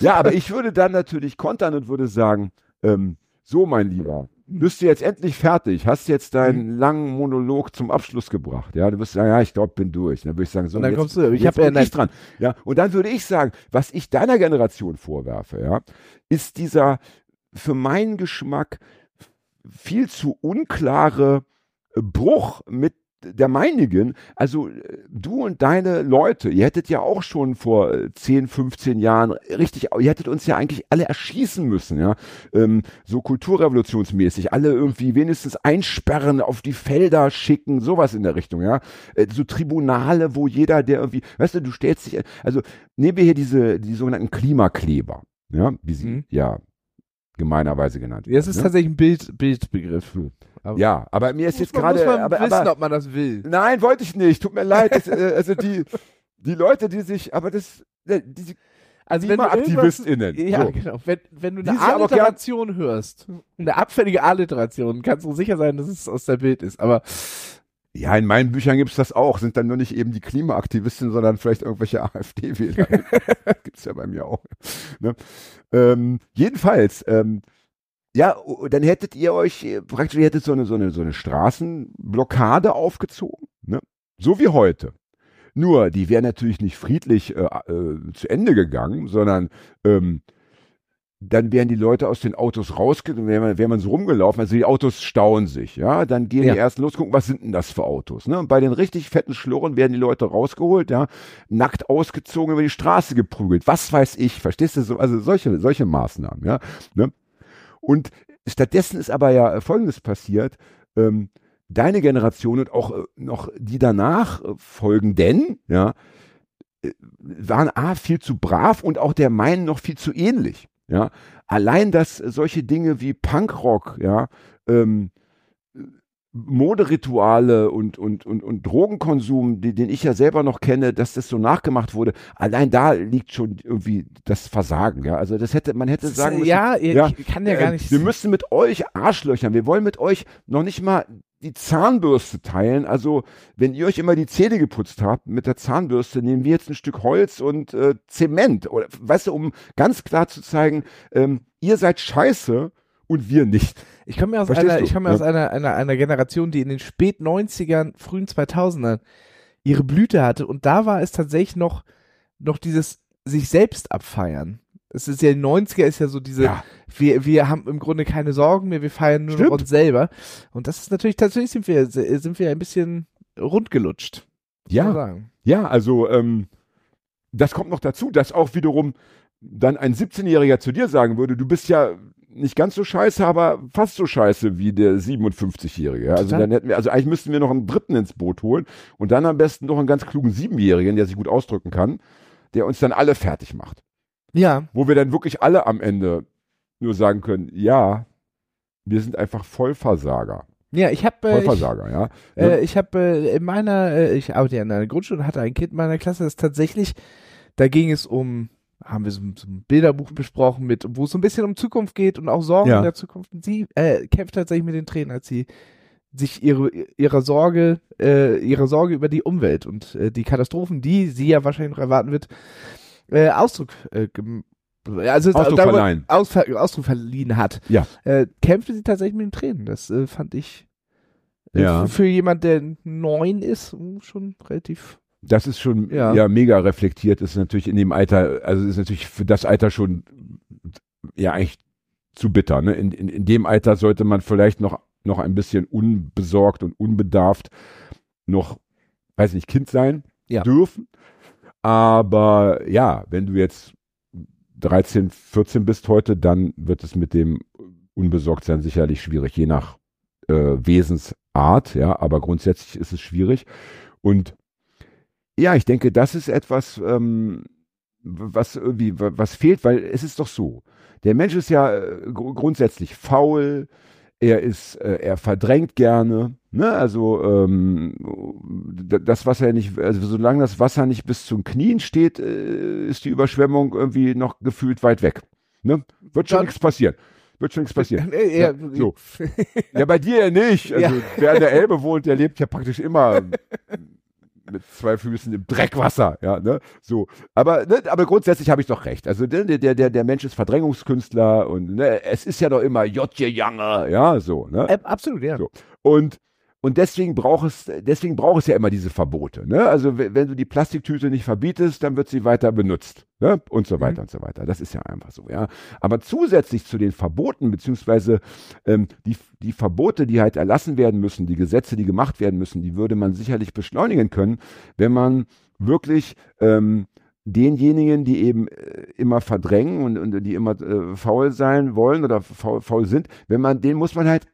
Ja, aber ich würde dann natürlich kontern und würde sagen, ähm, so mein Lieber, bist du jetzt endlich fertig, hast jetzt deinen Mhm. langen Monolog zum Abschluss gebracht, ja, du wirst sagen, ja, ich glaube, bin durch. Dann würde ich sagen, so, Und dann jetzt, kommst du, ich jetzt hab ja bin ich ne- dran. Ja, und dann würde ich sagen, was ich deiner Generation vorwerfe, ja, ist dieser für meinen Geschmack viel zu unklare Bruch mit der meinigen, also äh, du und deine Leute, ihr hättet ja auch schon vor äh, 10, 15 Jahren richtig, ihr hättet uns ja eigentlich alle erschießen müssen, ja, ähm, so kulturrevolutionsmäßig, alle irgendwie wenigstens einsperren, auf die Felder schicken, sowas in der Richtung, ja, äh, so Tribunale, wo jeder, der irgendwie, weißt du, du stellst dich, also nehmen wir hier diese, die sogenannten Klimakleber, ja, wie sie Mhm. ja gemeinerweise genannt werden. Das ist ne? tatsächlich ein Bild, Bildbegriff. Aber Ja, aber mir ist jetzt gerade, muss man aber, wissen, aber ob man das will. nein, wollte ich nicht. Tut mir leid. Das, äh, also die, die Leute, die sich, aber das, äh, die, Also wenn du KlimaaktivistInnen, Ja, so. genau. Wenn, wenn du Die eine Alliteration hörst, eine abfällige Alliteration, kannst du sicher sein, dass es aus der Bild ist. Aber ja, in meinen Büchern gibt's das auch. Sind dann nur nicht eben die Klimaaktivisten, sondern vielleicht irgendwelche AfD-Wähler. gibt's ja bei mir auch. Ne? Ähm, jedenfalls, ähm, ja, dann hättet ihr euch äh, praktisch, ihr hättet so eine, so eine, so eine Straßenblockade aufgezogen, ne? So wie heute. Nur, die wäre natürlich nicht friedlich äh, äh, zu Ende gegangen, sondern ähm, dann wären die Leute aus den Autos rausgegangen, wäre man, wär man so rumgelaufen, also die Autos stauen sich, ja, dann gehen Ja. die ersten los, gucken, was sind denn das für Autos, ne, und bei den richtig fetten Schlurren werden die Leute rausgeholt, ja, nackt ausgezogen über die Straße geprügelt, was weiß ich, verstehst du, so, also solche, solche Maßnahmen, ja, ne, und stattdessen ist aber ja äh, Folgendes passiert, ähm, deine Generation und auch äh, noch die danach äh, folgenden, ja, äh, waren A, viel zu brav und auch der meinen noch viel zu ähnlich. Ja, allein, dass solche Dinge wie Punkrock, ja, ähm, äh, Moderituale und, und, und, und Drogenkonsum, die, den ich ja selber noch kenne, dass das so nachgemacht wurde, allein da liegt schon irgendwie das Versagen, ja. Also das hätte, man hätte sagen müssen, ja, ich ja, kann ja gar äh, nicht. Wir müssen mit euch Arschlöchern, wir wollen mit euch noch nicht mal die Zahnbürste teilen. Also, wenn ihr euch immer die Zähne geputzt habt mit der Zahnbürste, nehmen wir jetzt ein Stück Holz und äh, Zement. Oder, weißt du, um ganz klar zu zeigen, ähm, ihr seid scheiße und wir nicht. Ich komme ja aus Verstehst einer, du? ich komme ja aus einer, einer, einer Generation, die in den spät 90ern, frühen 2000ern ihre Blüte hatte und da war es tatsächlich noch, noch dieses sich selbst abfeiern. Es ist ja, die 90er ist ja so diese, Ja. wir, wir haben im Grunde keine Sorgen mehr, wir feiern nur Stimmt. noch uns selber. Und das ist natürlich, tatsächlich sind wir, sind wir ein bisschen rundgelutscht. Ja, ja, also ähm, das kommt noch dazu, dass auch wiederum dann ein 17-Jähriger zu dir sagen würde, du bist ja nicht ganz so scheiße, aber fast so scheiße wie der 57-Jährige. Ja? Also dann hätten wir, also eigentlich müssten wir noch einen Dritten ins Boot holen und dann am besten noch einen ganz klugen Siebenjährigen, der sich gut ausdrücken kann, der uns dann alle fertig macht. Ja, Wo wir dann wirklich alle am Ende nur sagen können, ja, wir sind einfach Vollversager. ja, ich habe äh, ich, Vollversager, ja. Äh, ich habe äh, in meiner, äh, ich arbeite ja in einer Grundschule und hatte ein Kind in meiner Klasse, das tatsächlich, da ging es um, haben wir so, so ein Bilderbuch besprochen mit, wo es so ein bisschen um Zukunft geht und auch Sorgen Ja. in der Zukunft. Und sie äh, kämpft tatsächlich mit den Tränen, als sie sich ihre ihrer Sorge, äh, ihre Sorge über die Umwelt und äh, die Katastrophen, die sie ja wahrscheinlich noch erwarten wird, äh, Ausdruck äh, also Ausdruck darüber- verleihen. Ausver Ausdruck verliehen hat, Ja. äh, kämpfte sie tatsächlich mit den Tränen. Das äh, fand ich äh, Ja. für, jemand, der neun ist, mh, schon relativ. Das ist schon Ja. ja. mega reflektiert, ist natürlich in dem Alter, also ist natürlich für das Alter schon ja eigentlich zu bitter. Ne? In, in, in dem Alter sollte man vielleicht noch, noch ein bisschen unbesorgt und unbedarft noch, weiß nicht, Kind sein Ja. dürfen. Aber ja, wenn du jetzt 13, 14 bist heute, dann wird es mit dem Unbesorgtsein sicherlich schwierig, je nach äh, Wesensart, ja, aber grundsätzlich ist es schwierig. Und ja, ich denke, das ist etwas, ähm, was irgendwie, wa- was fehlt, weil es ist doch so. Der Mensch ist ja äh, gru- grundsätzlich faul, er ist, äh, er verdrängt gerne, ne, also ähm, das Wasser nicht, also solange das Wasser nicht bis zum Knien steht, äh, ist die Überschwemmung irgendwie noch gefühlt weit weg. Ne? Wird schon nichts passieren. Wird schon nichts passieren. Äh, ja, so. Ja, bei dir ja nicht. Also, Ja. wer an der Elbe wohnt, der lebt ja praktisch immer mit zwei Füßen im Dreckwasser, ja, ne? So. Aber, ne, aber grundsätzlich habe ich doch recht. Also, ne, der, der, der Mensch ist Verdrängungskünstler und ne, es ist ja doch immer Jotje Jange, ja, so, ne? Äh, absolut, ja. So. Und, und deswegen braucht es, deswegen braucht es ja immer diese Verbote. Ne? Also we- wenn du die Plastiktüte nicht verbietest, dann wird sie weiter benutzt. Ne? Und so weiter und so weiter. Das ist ja einfach so, ja. Aber zusätzlich zu den Verboten, beziehungsweise ähm, die, die Verbote, die halt erlassen werden müssen, die Gesetze, die gemacht werden müssen, die würde man sicherlich beschleunigen können, wenn man wirklich ähm, denjenigen, die eben äh, immer verdrängen und, und die immer äh, faul sein wollen oder faul, faul sind, wenn man, den muss man halt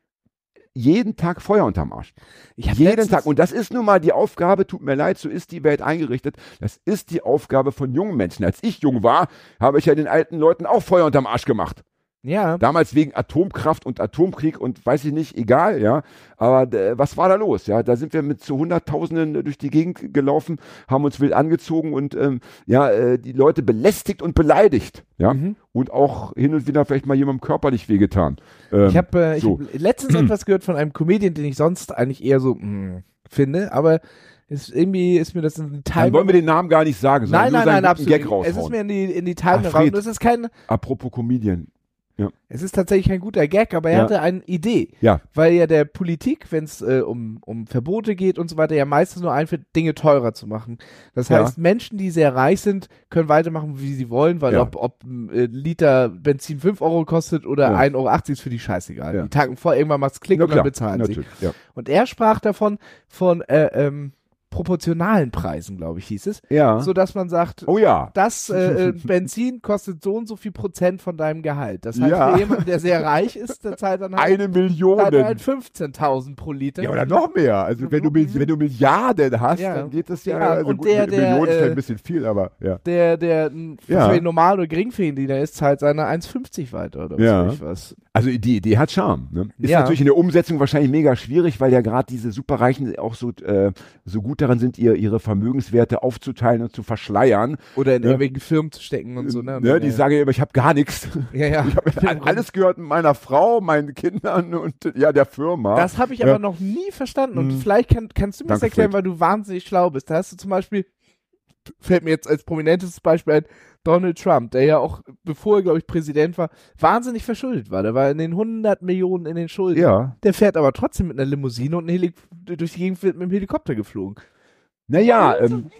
jeden Tag Feuer unterm Arsch. Jeden Tag. Und das ist nun mal die Aufgabe, tut mir leid, so ist die Welt eingerichtet. Das ist die Aufgabe von jungen Menschen. Als ich jung war, habe ich ja den alten Leuten auch Feuer unterm Arsch gemacht. Ja, Damals wegen Atomkraft und Atomkrieg und weiß ich nicht, egal, ja. Aber äh, was war da los? Ja, da sind wir mit zu Hunderttausenden durch die Gegend gelaufen, haben uns wild angezogen und ähm, ja, äh, die Leute belästigt und beleidigt, ja. Mhm. Und auch hin und wieder vielleicht mal jemandem körperlich wehgetan. Ähm, ich habe äh, so. hab letztens etwas gehört von einem Comedian, den ich sonst eigentlich eher so mh, finde, aber ist, irgendwie ist mir das in die Dann Time wollen wir den Namen gar nicht sagen, sondern Nein, nur nein, seinen nein, absolut. Gag raushauen. es ist mir in die, in die Time Ach, raus. Fred. Das ist kein, Apropos Comedian. Es ist tatsächlich kein guter Gag, aber er Ja. hatte eine Idee. Ja. Weil ja der Politik, wenn es äh, um, um Verbote geht und so weiter, ja meistens nur einführt, Dinge teurer zu machen. Das Ja. heißt, Menschen, die sehr reich sind, können weitermachen, wie sie wollen, weil Ja. ob, ob ein äh, Liter Benzin 5 Euro kostet oder Ja. 1,80 Euro ist für die scheißegal. Ja. Die tanken vor, irgendwann macht's Klick und dann bezahlen sie. natürlich. Ja. Und er sprach davon, von äh, ähm, proportionalen Preisen, glaube ich, hieß es, ja. so dass man sagt, oh ja. das äh, Benzin kostet so und so viel Prozent von deinem Gehalt. Das heißt, Ja. für jemanden, der sehr reich ist, der zahlt dann halt, Eine Million. halt 15.000 pro Liter. Ja, oder noch mehr. Also wenn du, Mil- wenn du Milliarden hast, Ja. dann geht das ja. Ja, also und gut, der- der, Millionen ist äh, ein bisschen viel, aber ja. Der, der Ja. für normal oder Geringverdiener ist, zahlt seine 1,50 weiter oder Ja. was. Also die Idee hat Charme. Ne? Ist natürlich in der Umsetzung wahrscheinlich mega schwierig, weil ja gerade diese Superreichen auch so, äh, so gut daran sind, ihr, ihre Vermögenswerte aufzuteilen und zu verschleiern. Oder in Ja. irgendwelchen Firmen zu stecken und so. Ne? Dann, Die äh, sagen ja immer, ich habe gar nichts. ja, ja. Ich habe alles gehört meiner Frau, meinen Kindern und ja der Firma. Das habe ich Ja. aber noch nie verstanden. Und Mhm. vielleicht kann, kannst du mir das Danke, erklären, Fred. weil du wahnsinnig schlau bist. Da hast du zum Beispiel, fällt mir jetzt als prominentes Beispiel ein, Donald Trump, der ja auch, bevor er, glaube ich, Präsident war, wahnsinnig verschuldet war. Der war in den 100 Millionen in den Schulden. ja. Der fährt aber trotzdem mit einer Limousine und durch die Gegend wird mit dem Helikopter geflogen. Naja, ähm,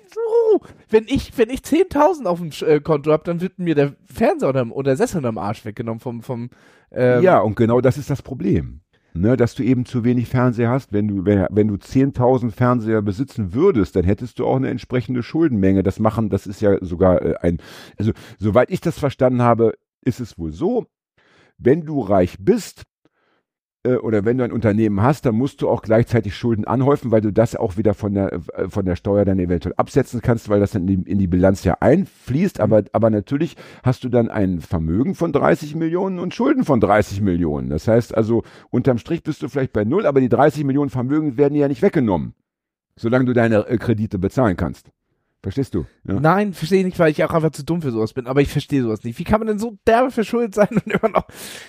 wenn ich, wenn ich 10.000 auf dem äh, Konto habe, dann wird mir der Fernseher oder, oder der Sessel am Arsch weggenommen vom, vom, ähm, ja, und genau das ist das Problem. Ne, dass du eben zu wenig Fernseher hast. Wenn du, wenn, wenn du 10.000 Fernseher besitzen würdest, dann hättest du auch eine entsprechende Schuldenmenge. Das machen, das ist ja sogar äh, ein, also soweit ich das verstanden habe, ist es wohl so, wenn du reich bist, oder wenn du ein Unternehmen hast, dann musst du auch gleichzeitig Schulden anhäufen, weil du das auch wieder von der, äh, von der Steuer dann eventuell absetzen kannst, weil das dann in die, in die Bilanz ja einfließt. Aber, aber natürlich hast du dann ein Vermögen von 30 Millionen und Schulden von 30 Millionen. Das heißt also, unterm Strich bist du vielleicht bei Null, aber die 30 Millionen Vermögen werden dir ja nicht weggenommen, solange du deine äh, Kredite bezahlen kannst. Verstehst du? Ja. Nein, verstehe ich nicht, weil ich auch einfach zu dumm für sowas bin. Aber ich verstehe sowas nicht. Wie kann man denn so derbe verschuldet sein und immer noch.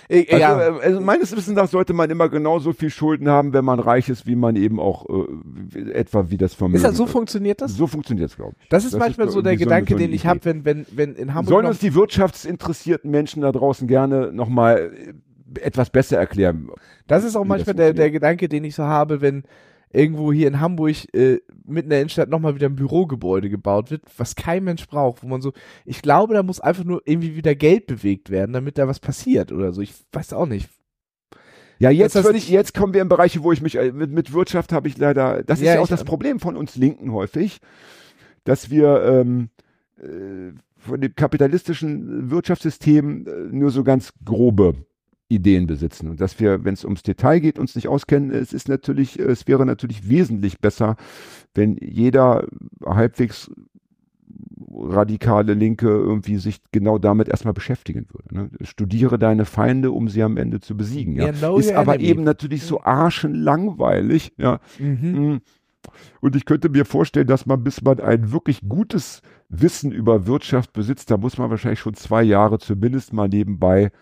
Äh, Also, ja, äh, also meines Wissens nach sollte man immer genauso viel Schulden haben, wenn man reich ist, wie man eben auch äh, etwa wie das Vermögen. ist das so funktioniert das? So funktioniert es, glaube ich. Das ist das manchmal ist so der Gedanke, so den ich habe, wenn, wenn, wenn in Hamburg. Sollen uns die wirtschaftsinteressierten Menschen da draußen gerne nochmal etwas besser erklären? das ist auch manchmal der, der. Gedanke, den ich so habe, wenn irgendwo hier in Hamburg äh, mitten in der Innenstadt nochmal wieder ein Bürogebäude gebaut wird, was kein Mensch braucht, wo man so, ich glaube, da muss einfach nur irgendwie wieder Geld bewegt werden, damit da was passiert oder so. Ich weiß auch nicht. Ja, jetzt, das nicht- jetzt kommen wir in Bereiche, wo ich mich, äh, mit, mit Wirtschaft habe ich leider, das ist Ja, auch ich- das Problem von uns Linken häufig, dass wir ähm, äh, von dem kapitalistischen Wirtschaftssystem äh, nur so ganz grobe Ideen besitzen und dass wir, wenn es ums Detail geht, uns nicht auskennen. Es ist natürlich, es wäre natürlich wesentlich besser, wenn jeder halbwegs radikale Linke irgendwie sich genau damit erstmal beschäftigen würde. Ne? Studiere deine Feinde, um sie am Ende zu besiegen. Ja? Know ist aber enemy. eben natürlich so arschenlangweilig. Ja? Mhm. Mm. Und ich könnte mir vorstellen, dass man, bis man ein wirklich gutes Wissen über Wirtschaft besitzt, da muss man wahrscheinlich schon zwei Jahre zumindest mal nebenbei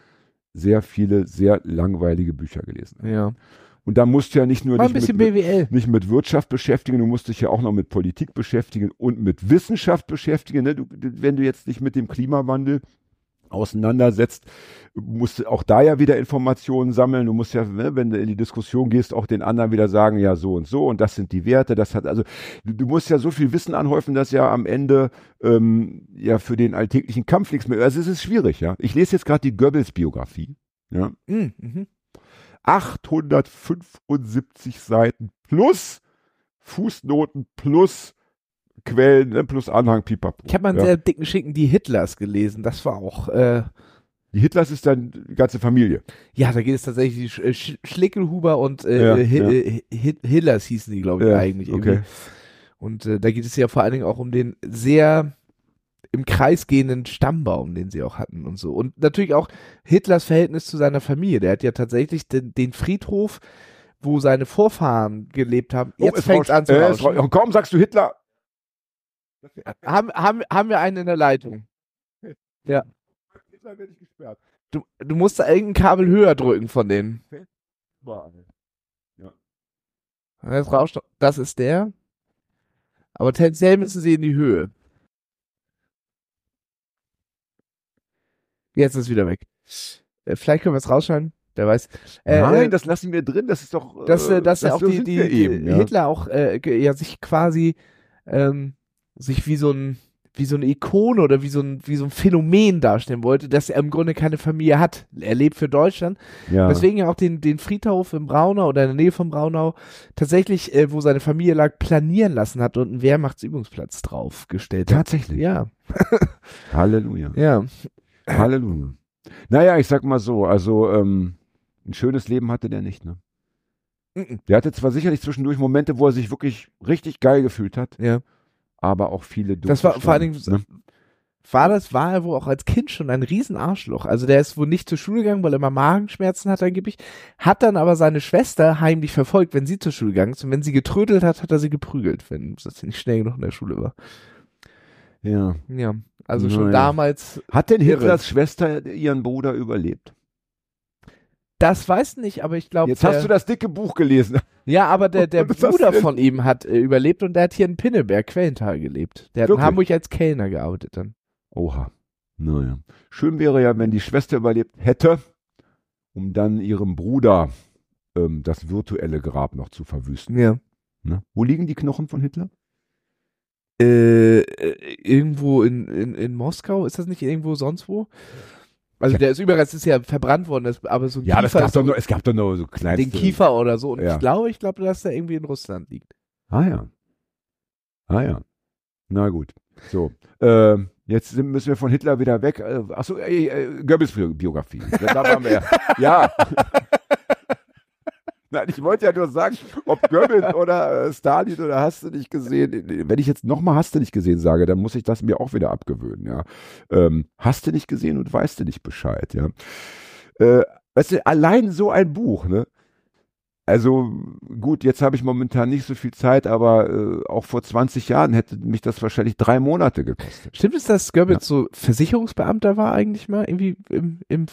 sehr viele, sehr langweilige Bücher gelesen. Ja. Und da musst du ja nicht nur bisschen mit, BWL. nicht mit Wirtschaft beschäftigen, du musst dich ja auch noch mit Politik beschäftigen und mit Wissenschaft beschäftigen. Ne? Du, wenn du jetzt nicht mit dem Klimawandel auseinandersetzt, musst du auch da ja wieder Informationen sammeln. Du musst ja, ne, wenn du in die Diskussion gehst, auch den anderen wieder sagen, ja, so und so und das sind die Werte. Das hat also, du, musst ja so viel Wissen anhäufen, dass ja am Ende ähm, ja für den alltäglichen Kampf nichts mehr. Also es ist schwierig, ja. Ich lese jetzt gerade die Goebbels-Biografie. Ja. Mhm. Mhm. 875 Seiten plus Fußnoten plus Quellen ne, plus Anhang Pipapo. Ich habe mal einen ja. sehr dicken Schicken die Hitlers gelesen. Das war auch, äh, Die Hitlers ist dann die ganze Familie. ja, da geht es tatsächlich Sch äh, Sch Schlickelhuber und äh, Ja, Hi ja. äh, Hi Hillers hießen die, glaube ich, Ja, eigentlich. okay. Irgendwie. Und äh, da geht es ja vor allen Dingen auch um den sehr im Kreis gehenden Stammbaum, den sie auch hatten und so. Und natürlich auch Hitlers Verhältnis zu seiner Familie. Der hat ja tatsächlich den, den Friedhof, wo seine Vorfahren gelebt haben. Oh, Jetzt es fängt an zu Äh, rauschen. kaum sagst du Hitler. Haben, haben, haben wir einen in der Leitung? Gesperrt. Du, du musst da irgendein Kabel höher drücken von denen. Das rauscht. Das ist der. Aber tendenziell müssen sie in die Höhe. Jetzt ist es wieder weg. Äh, Vielleicht können wir es rausschneiden. Wer weiß. Äh, Nein, äh, das lassen wir drin. Das ist doch. dass, äh, dass ja auch die, die, eben, ja. Hitler auch äh, ja sich quasi ähm, sich wie so ein wie so eine Ikone oder wie so ein wie so ein Phänomen darstellen wollte, dass er im Grunde keine Familie hat. Er lebt für Deutschland Ja. Deswegen ja auch den, den Friedhof im Braunau oder in der Nähe von Braunau tatsächlich, äh, wo seine Familie lag, planieren lassen hat und einen Wehrmachtsübungsplatz draufgestellt hat. Tatsächlich. Ja, Halleluja. ja. Halleluja. Naja, ich sag mal so, also ähm, ein schönes Leben hatte der nicht, ne? Der hatte zwar sicherlich zwischendurch Momente, wo er sich wirklich richtig geil gefühlt hat, Ja. Aber auch viele dunkle Das war vor allen Dingen, war das, war er wohl auch als Kind schon ein Riesenarschloch. Also der ist wohl nicht zur Schule gegangen, weil er immer Magenschmerzen hat angeblich, hat dann aber seine Schwester heimlich verfolgt, wenn sie zur Schule gegangen ist und wenn sie getrödelt hat, hat er sie geprügelt, wenn das nicht schnell genug in der Schule war. Ne? Ja. Ja, also schon Naja. damals, Hat denn Irre. Hitlers Schwester ihren Bruder überlebt? Das weiß nicht, aber ich glaube, Jetzt hast du das dicke Buch gelesen. Ja, aber der, der Bruder von ihm hat äh, überlebt und der hat hier in Pinneberg, Quellental gelebt. Der hat Wirklich? in Hamburg als Kellner gearbeitet dann. Oha. Naja. Schön wäre ja, wenn die Schwester überlebt hätte, um dann ihrem Bruder ähm, das virtuelle Grab noch zu verwüsten. Ja. Ne? Wo liegen die Knochen von Hitler? Äh, äh, irgendwo in, in, in Moskau, ist das nicht irgendwo sonst wo? Also Ja. der ist Überrest ist ja verbrannt worden, das, aber so ein Ja, Kiefer gab doch- nur, es gab doch nur so kleine. den Kiefer oder so. Und Ja. ich glaube, ich glaube, dass der irgendwie in Russland liegt. Ah ja. Ah ja. Na gut. So. Ähm, jetzt müssen wir von Hitler wieder weg. Äh, achso, äh, äh, Goebbels Biografie. Da, da waren wir ja. ja. Nein, ich wollte ja nur sagen, ob Goebbels oder äh, Stalin oder hast du nicht gesehen. Wenn ich jetzt nochmal hast du nicht gesehen sage, dann muss ich das mir auch wieder abgewöhnen, ja. Ähm, hast du nicht gesehen und weißt du nicht Bescheid, ja. Äh, weißt du, allein so ein Buch, ne? Also gut, jetzt habe ich momentan nicht so viel Zeit, aber äh, auch vor 20 Jahren hätte mich das wahrscheinlich drei Monate gekostet. Stimmt es, dass Goebbels so Versicherungsbeamter war eigentlich mal, irgendwie im, im,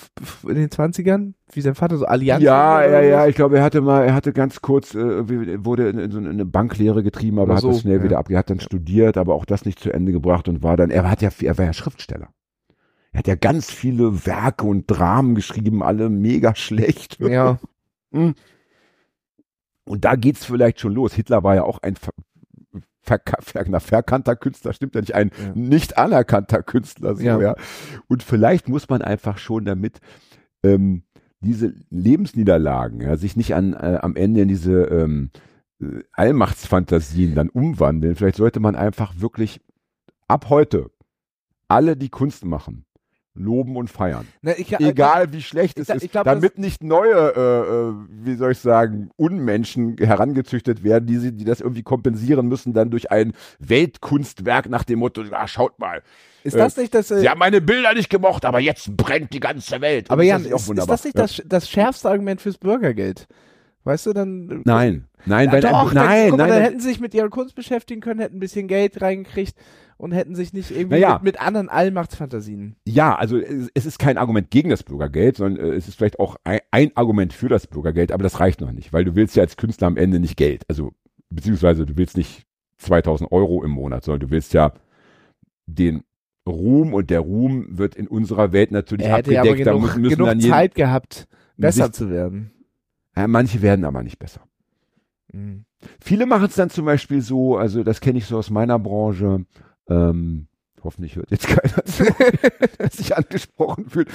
in den 20ern? Wie sein Vater, so Allianz? Ja, ja, ja, ich glaube, er hatte mal, er hatte ganz kurz, äh, wurde in, in so eine Banklehre getrieben, aber Oder hat das so, schnell ja. wieder er hat dann studiert, aber auch das nicht zu Ende gebracht und war dann, er hat ja, er war ja Schriftsteller. Er hat ja ganz viele Werke und Dramen geschrieben, alle mega schlecht. Ja. Und da geht's vielleicht schon los. Hitler war ja auch ein ver ver na, verkannter Künstler, stimmt ja nicht, ein Ja. nicht anerkannter Künstler. So, ja. Ja. Und vielleicht muss man einfach schon damit ähm, diese Lebensniederlagen, ja, sich nicht an, äh, am Ende in diese ähm, äh, Allmachtsfantasien dann umwandeln. Vielleicht sollte man einfach wirklich ab heute alle, die Kunst machen, loben und feiern. Na, ich, Egal wie schlecht ich es ist, ich glaub, damit nicht neue, äh, äh, wie soll ich sagen, Unmenschen herangezüchtet werden, die, sie, die das irgendwie kompensieren müssen, dann durch ein Weltkunstwerk nach dem Motto, ah, schaut mal, Ist das nicht das? Äh, Sie haben meine Bilder nicht gemocht, aber jetzt brennt die ganze Welt. Aber Jan, ist ist, das nicht Ja. das, das schärfste Argument fürs Bürgergeld? Weißt du, dann. Nein, nein, Ja, weil doch, dann, nein, guck mal, nein, dann hätten sie sich mit ihrer Kunst beschäftigen können, hätten ein bisschen Geld reingekriegt und hätten sich nicht irgendwie Naja. mit, mit anderen Allmachtsfantasien. ja, also es, es ist kein Argument gegen das Bürgergeld, sondern äh, es ist vielleicht auch ein, ein Argument für das Bürgergeld, aber das reicht noch nicht, weil du willst ja als Künstler am Ende nicht Geld, also beziehungsweise du willst nicht 2000 Euro im Monat, sondern du willst ja den Ruhm und der Ruhm wird in unserer Welt natürlich Er hätte ja aber abgedeckt, da genug, müssen, müssen genug dann Zeit gehabt, besser zu werden. Ja, manche werden aber nicht besser. Mhm. Viele machen es dann zum Beispiel so, also das kenne ich so aus meiner Branche, ähm, hoffentlich hört jetzt keiner zu, der sich angesprochen fühlt.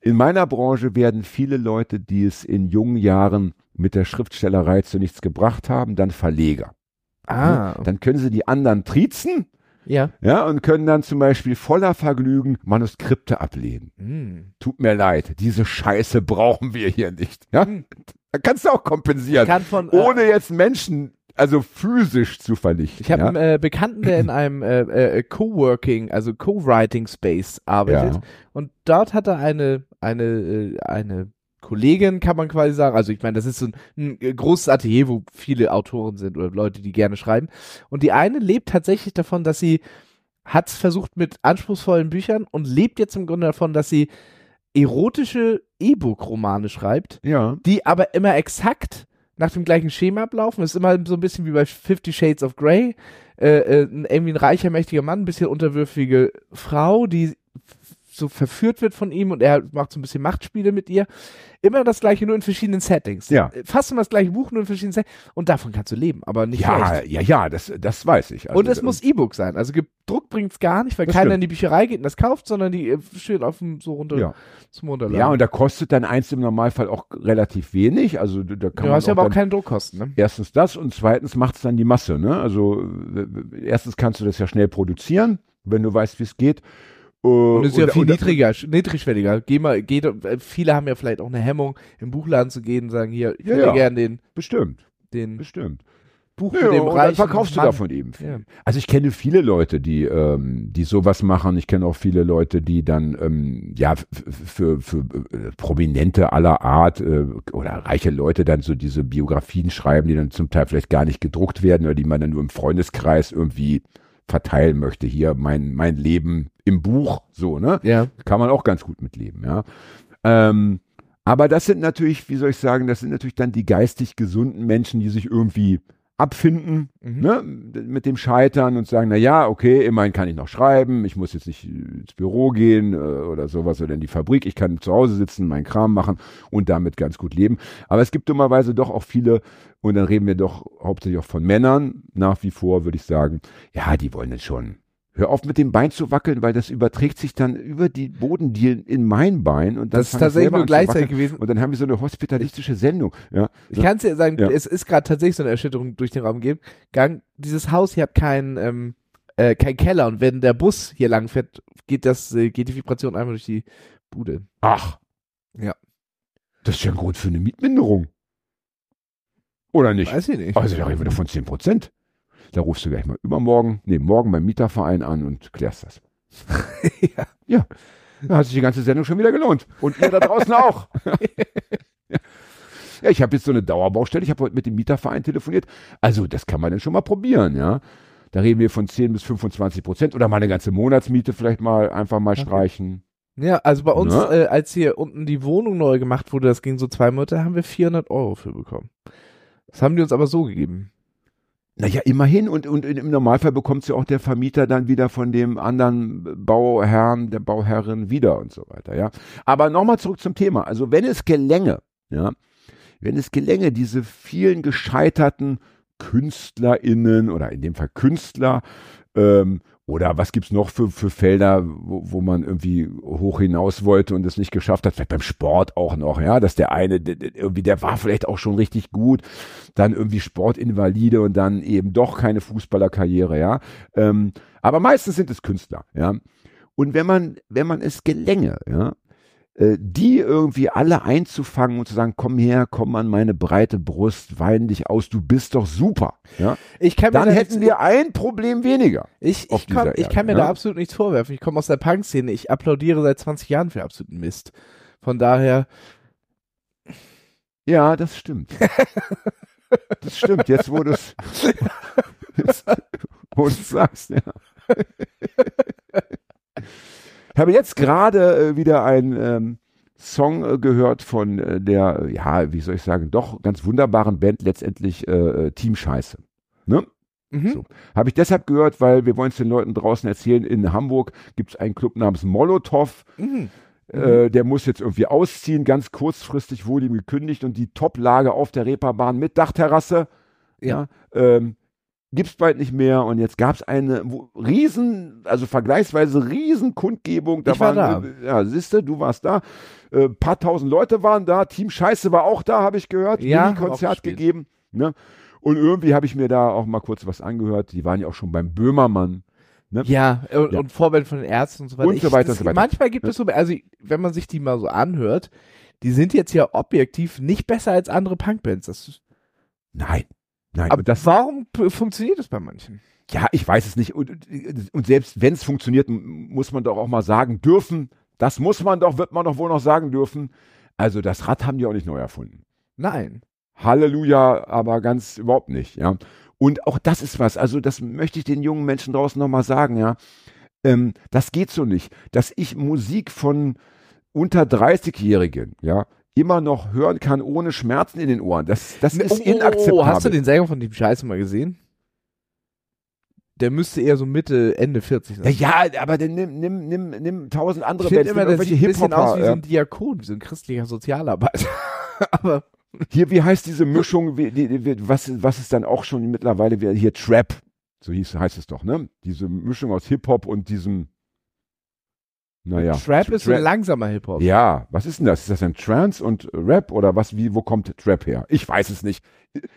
In meiner Branche werden viele Leute, die es in jungen Jahren mit der Schriftstellerei zu nichts gebracht haben, dann Verleger. Ah, Dann können sie die anderen triezen, ja. ja, und können dann zum Beispiel voller Vergnügen Manuskripte ablehnen. Mhm. Tut mir leid, diese Scheiße brauchen wir hier nicht. Ja? Da kannst du auch kompensieren Kann von, äh, ohne jetzt Menschen, also physisch zu vernichten. Ich habe ja? einen äh, Bekannten, der in einem äh, äh, Coworking, also Co-Writing Space arbeitet. Ja. Und dort hat er eine, eine, äh, eine Kollegin, kann man quasi sagen. Also ich meine, das ist so ein, ein großes Atelier, wo viele Autoren sind oder Leute, die gerne schreiben. Und die eine lebt tatsächlich davon, dass sie hat es versucht mit anspruchsvollen Büchern und lebt jetzt im Grunde davon, dass sie erotische E-Book-Romane schreibt ja. die aber immer exakt nach dem gleichen Schema ablaufen. Das ist immer so ein bisschen wie bei Fifty Shades of Grey. Äh, äh, irgendwie ein reicher, mächtiger Mann, ein bisschen unterwürfige Frau, die so verführt wird von ihm und er macht so ein bisschen Machtspiele mit ihr. Immer das gleiche, nur in verschiedenen Settings. Ja. Fast immer das gleiche Buch, nur in verschiedenen Settings. Und davon kannst du leben, aber nicht Ja, echt. ja, ja, das, das weiß ich. Also, Und es muss E-Book sein. Also gedruckt bringt's gar nicht, weil keiner stimmt. in die Bücherei geht und das kauft, sondern die äh, schön auf dem so runter Ja. zum Runterladen. Ja, und da kostet dann eins im Normalfall auch relativ wenig. Also da kann du man hast ja auch aber auch keine Druckkosten, ne? erstens das und zweitens macht es dann die Masse. Ne? Also erstens kannst du das ja schnell produzieren, wenn du weißt, wie es geht. Und es ist ja viel und- niedriger, sch- niedrigschwelliger. Geh mal, geht, äh, viele haben ja vielleicht auch eine Hemmung, im Buchladen zu gehen und sagen, hier, ich Ja, würde ja. gerne den, Bestimmt, den bestimmt. Buch Ja, mit dem und dann reichen verkaufst du Mann. davon eben. Ja. Also ich kenne viele Leute, die, ähm, die sowas machen. Ich kenne auch viele Leute, die dann ähm, ja für, für äh, Prominente aller Art äh, oder reiche Leute dann so diese Biografien schreiben, die dann zum Teil vielleicht gar nicht gedruckt werden oder die man dann nur im Freundeskreis irgendwie verteilen möchte. Hier mein, mein Leben im Buch, so, ne? Ja. kann man auch ganz gut mitleben, ja. Ähm, aber das sind natürlich, wie soll ich sagen, das sind natürlich dann die geistig gesunden Menschen, die sich irgendwie abfinden Mhm. ne, mit dem Scheitern und sagen, na ja, okay, immerhin kann ich noch schreiben, ich muss jetzt nicht ins Büro gehen äh, oder sowas oder in die Fabrik, ich kann zu Hause sitzen, meinen Kram machen und damit ganz gut leben. Aber es gibt dummerweise doch auch viele, und dann reden wir doch hauptsächlich auch von Männern, nach wie vor würde ich sagen, ja, die wollen dann schon. Hör auf mit dem Bein zu wackeln, weil das überträgt sich dann über die Bodendielen in mein Bein und dann Das ist tatsächlich nur gleichzeitig gewesen. Und dann haben wir so eine hospitalistische Sendung. Ja, Ich kann es dir sagen, Ja. es ist gerade tatsächlich so eine Erschütterung durch den Raum gegangen. Dieses Haus hier hat keinen ähm, äh, kein Keller und wenn der Bus hier lang fährt, geht das, äh, geht die Vibration einfach durch die Bude. Ach. Ja. Das ist ja ein Grund für eine Mietminderung. Oder nicht? Weiß ich nicht. Also da reden wir doch von 10 Prozent. Da rufst du gleich mal übermorgen, nee, morgen beim Mieterverein an und klärst das. ja. Ja. Da hat sich die ganze Sendung schon wieder gelohnt. Und ihr da draußen auch. ja. ich habe jetzt so eine Dauerbaustelle. Ich habe heute mit dem Mieterverein telefoniert. Also, das kann man dann schon mal probieren, ja. Da reden wir von 10 bis 25 Prozent oder mal eine ganze Monatsmiete vielleicht mal einfach mal streichen. Ja, also bei uns, Ne? äh, als hier unten die Wohnung neu gemacht wurde, das ging so zwei Monate, haben wir 400 Euro für bekommen. Das haben die uns aber so gegeben. Naja, immerhin. Und, und im Normalfall bekommt ja auch der Vermieter dann wieder von dem anderen Bauherrn, der Bauherrin wieder und so weiter, ja. Aber nochmal zurück zum Thema. Also wenn es gelänge, ja, wenn es gelänge, diese vielen gescheiterten KünstlerInnen oder in dem Fall Künstler, ähm, oder was gibt's noch für, für Felder, wo, wo man irgendwie hoch hinaus wollte und es nicht geschafft hat? Vielleicht beim Sport auch noch, ja, dass der eine, der, irgendwie, der war vielleicht auch schon richtig gut, dann irgendwie Sportinvalide und dann eben doch keine Fußballerkarriere, ja. Ähm, aber meistens sind es Künstler, ja. Und wenn man, wenn man es gelänge, ja, die irgendwie alle einzufangen und zu sagen, komm her, komm an meine breite Brust, wein dich aus, du bist doch super. Ja? Ich kann mir Dann da hätten wir ein Problem weniger. Ich, ich, komm, ich kann mir Erde, da ja? absolut nichts vorwerfen. Ich komme aus der Punk-Szene. Ich applaudiere seit 20 Jahren für absoluten Mist. Von daher, Ja, das stimmt. das stimmt, jetzt wo du es sagst, ja. Ich habe jetzt gerade äh, wieder einen ähm, Song äh, gehört von äh, der, ja, wie soll ich sagen, doch ganz wunderbaren Band letztendlich äh, Team Scheiße. Ne? mhm. So. Habe ich deshalb gehört, weil wir wollen es den Leuten draußen erzählen, in Hamburg gibt es einen Club namens Molotow. Mhm. Äh, der muss jetzt irgendwie ausziehen, ganz kurzfristig wurde ihm gekündigt und die Toplage auf der Reeperbahn mit Dachterrasse, ja, ähm, gibt's bald nicht mehr und jetzt gab's eine wo, riesen, also vergleichsweise riesen Kundgebung. Da Ich war waren, äh, ja, siehste, du warst da, äh, paar tausend Leute waren da, Team Scheiße war auch da, habe ich gehört, Ja, gespielt. gegeben, ne? Und irgendwie habe ich mir da auch mal kurz was angehört. Die waren ja auch schon beim Böhmermann. Ne? Ja, und, Ja. und Vorband von den Ärzten und so weiter. Und so weiter und so weiter. Manchmal gibt es so, also wenn man sich die mal so anhört, die sind jetzt ja objektiv nicht besser als andere Punkbands. Das ist, Nein, nein. aber das, warum funktioniert das bei manchen? Ja, ich weiß es nicht. Und, und selbst wenn es funktioniert, muss man doch auch mal sagen dürfen. Das muss man doch, wird man doch wohl noch sagen dürfen. Also das Rad haben die auch nicht neu erfunden. Nein. Halleluja, aber ganz überhaupt nicht, ja. Und auch das ist was, also das möchte ich den jungen Menschen draußen nochmal sagen, ja. Ähm, das geht so nicht, dass ich Musik von unter 30-Jährigen, ja, immer noch hören kann ohne Schmerzen in den Ohren. Das, das ist inakzeptabel. Oh, hast du den Sänger von dem Scheiße mal gesehen? Der müsste eher so Mitte, Ende 40 sein. Ja, ja, aber dann nimm, nimm, nimm, nimm tausend andere ich Bands, immer, irgendwelche sieht ein bisschen aus wie so ein Diakon, wie so ein christlicher Sozialarbeiter. aber Hier, wie heißt diese Mischung, wie, die, die, was, was ist dann auch schon mittlerweile wieder hier Trap, so hieß, heißt es doch, ne? Diese Mischung aus Hip-Hop und diesem, naja. Trap ist Tra- ein langsamer Hip-Hop. Ja, was ist denn das? Ist das ein Trance und Rap oder was, wie, wo kommt Trap her? Ich weiß es nicht.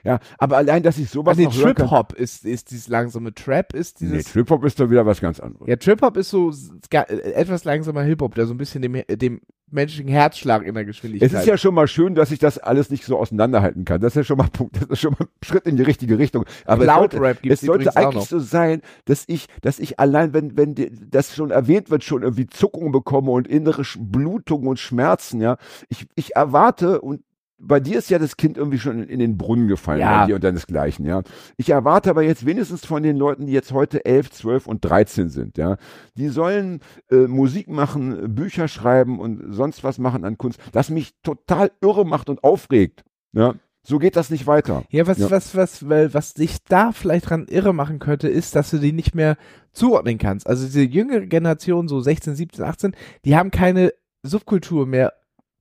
Ja, aber allein, dass ich sowas Also noch hören kann. Trip-Hop ist, ist dieses langsame Trap, ist Nee, dieses. Trip-Hop ist doch wieder was ganz anderes. ja, Trip-Hop ist so äh, etwas langsamer Hip-Hop, der so ein bisschen dem, dem menschlichen Herzschlag in der Geschwindigkeit. Es ist ja schon mal schön, dass ich das alles nicht so auseinanderhalten kann. Das ist ja schon mal ein Punkt, das ist schon mal ein Schritt in die richtige Richtung. Aber es sollte, Rap gibt's es sollte übrigens auch eigentlich so sein, dass ich, dass ich allein, wenn, wenn die, das schon erwähnt wird, schon irgendwie Zuckungen bekomme und innere Blutungen und Schmerzen, ja. Ich, ich erwarte und bei dir ist ja das Kind irgendwie schon in, den Brunnen gefallen, Ja. bei dir und deinesgleichen, ja. Ich erwarte aber jetzt wenigstens von den Leuten, die jetzt heute 11, 12 und 13 sind, ja. Die sollen äh, Musik machen, Bücher schreiben und sonst was machen an Kunst, das mich total irre macht und aufregt, ja. So geht das nicht weiter. Ja, was, Ja. was, was, weil, was dich da vielleicht dran irre machen könnte, ist, dass du die nicht mehr zuordnen kannst. Also diese jüngere Generation, so 16, 17, 18, die haben keine Subkultur mehr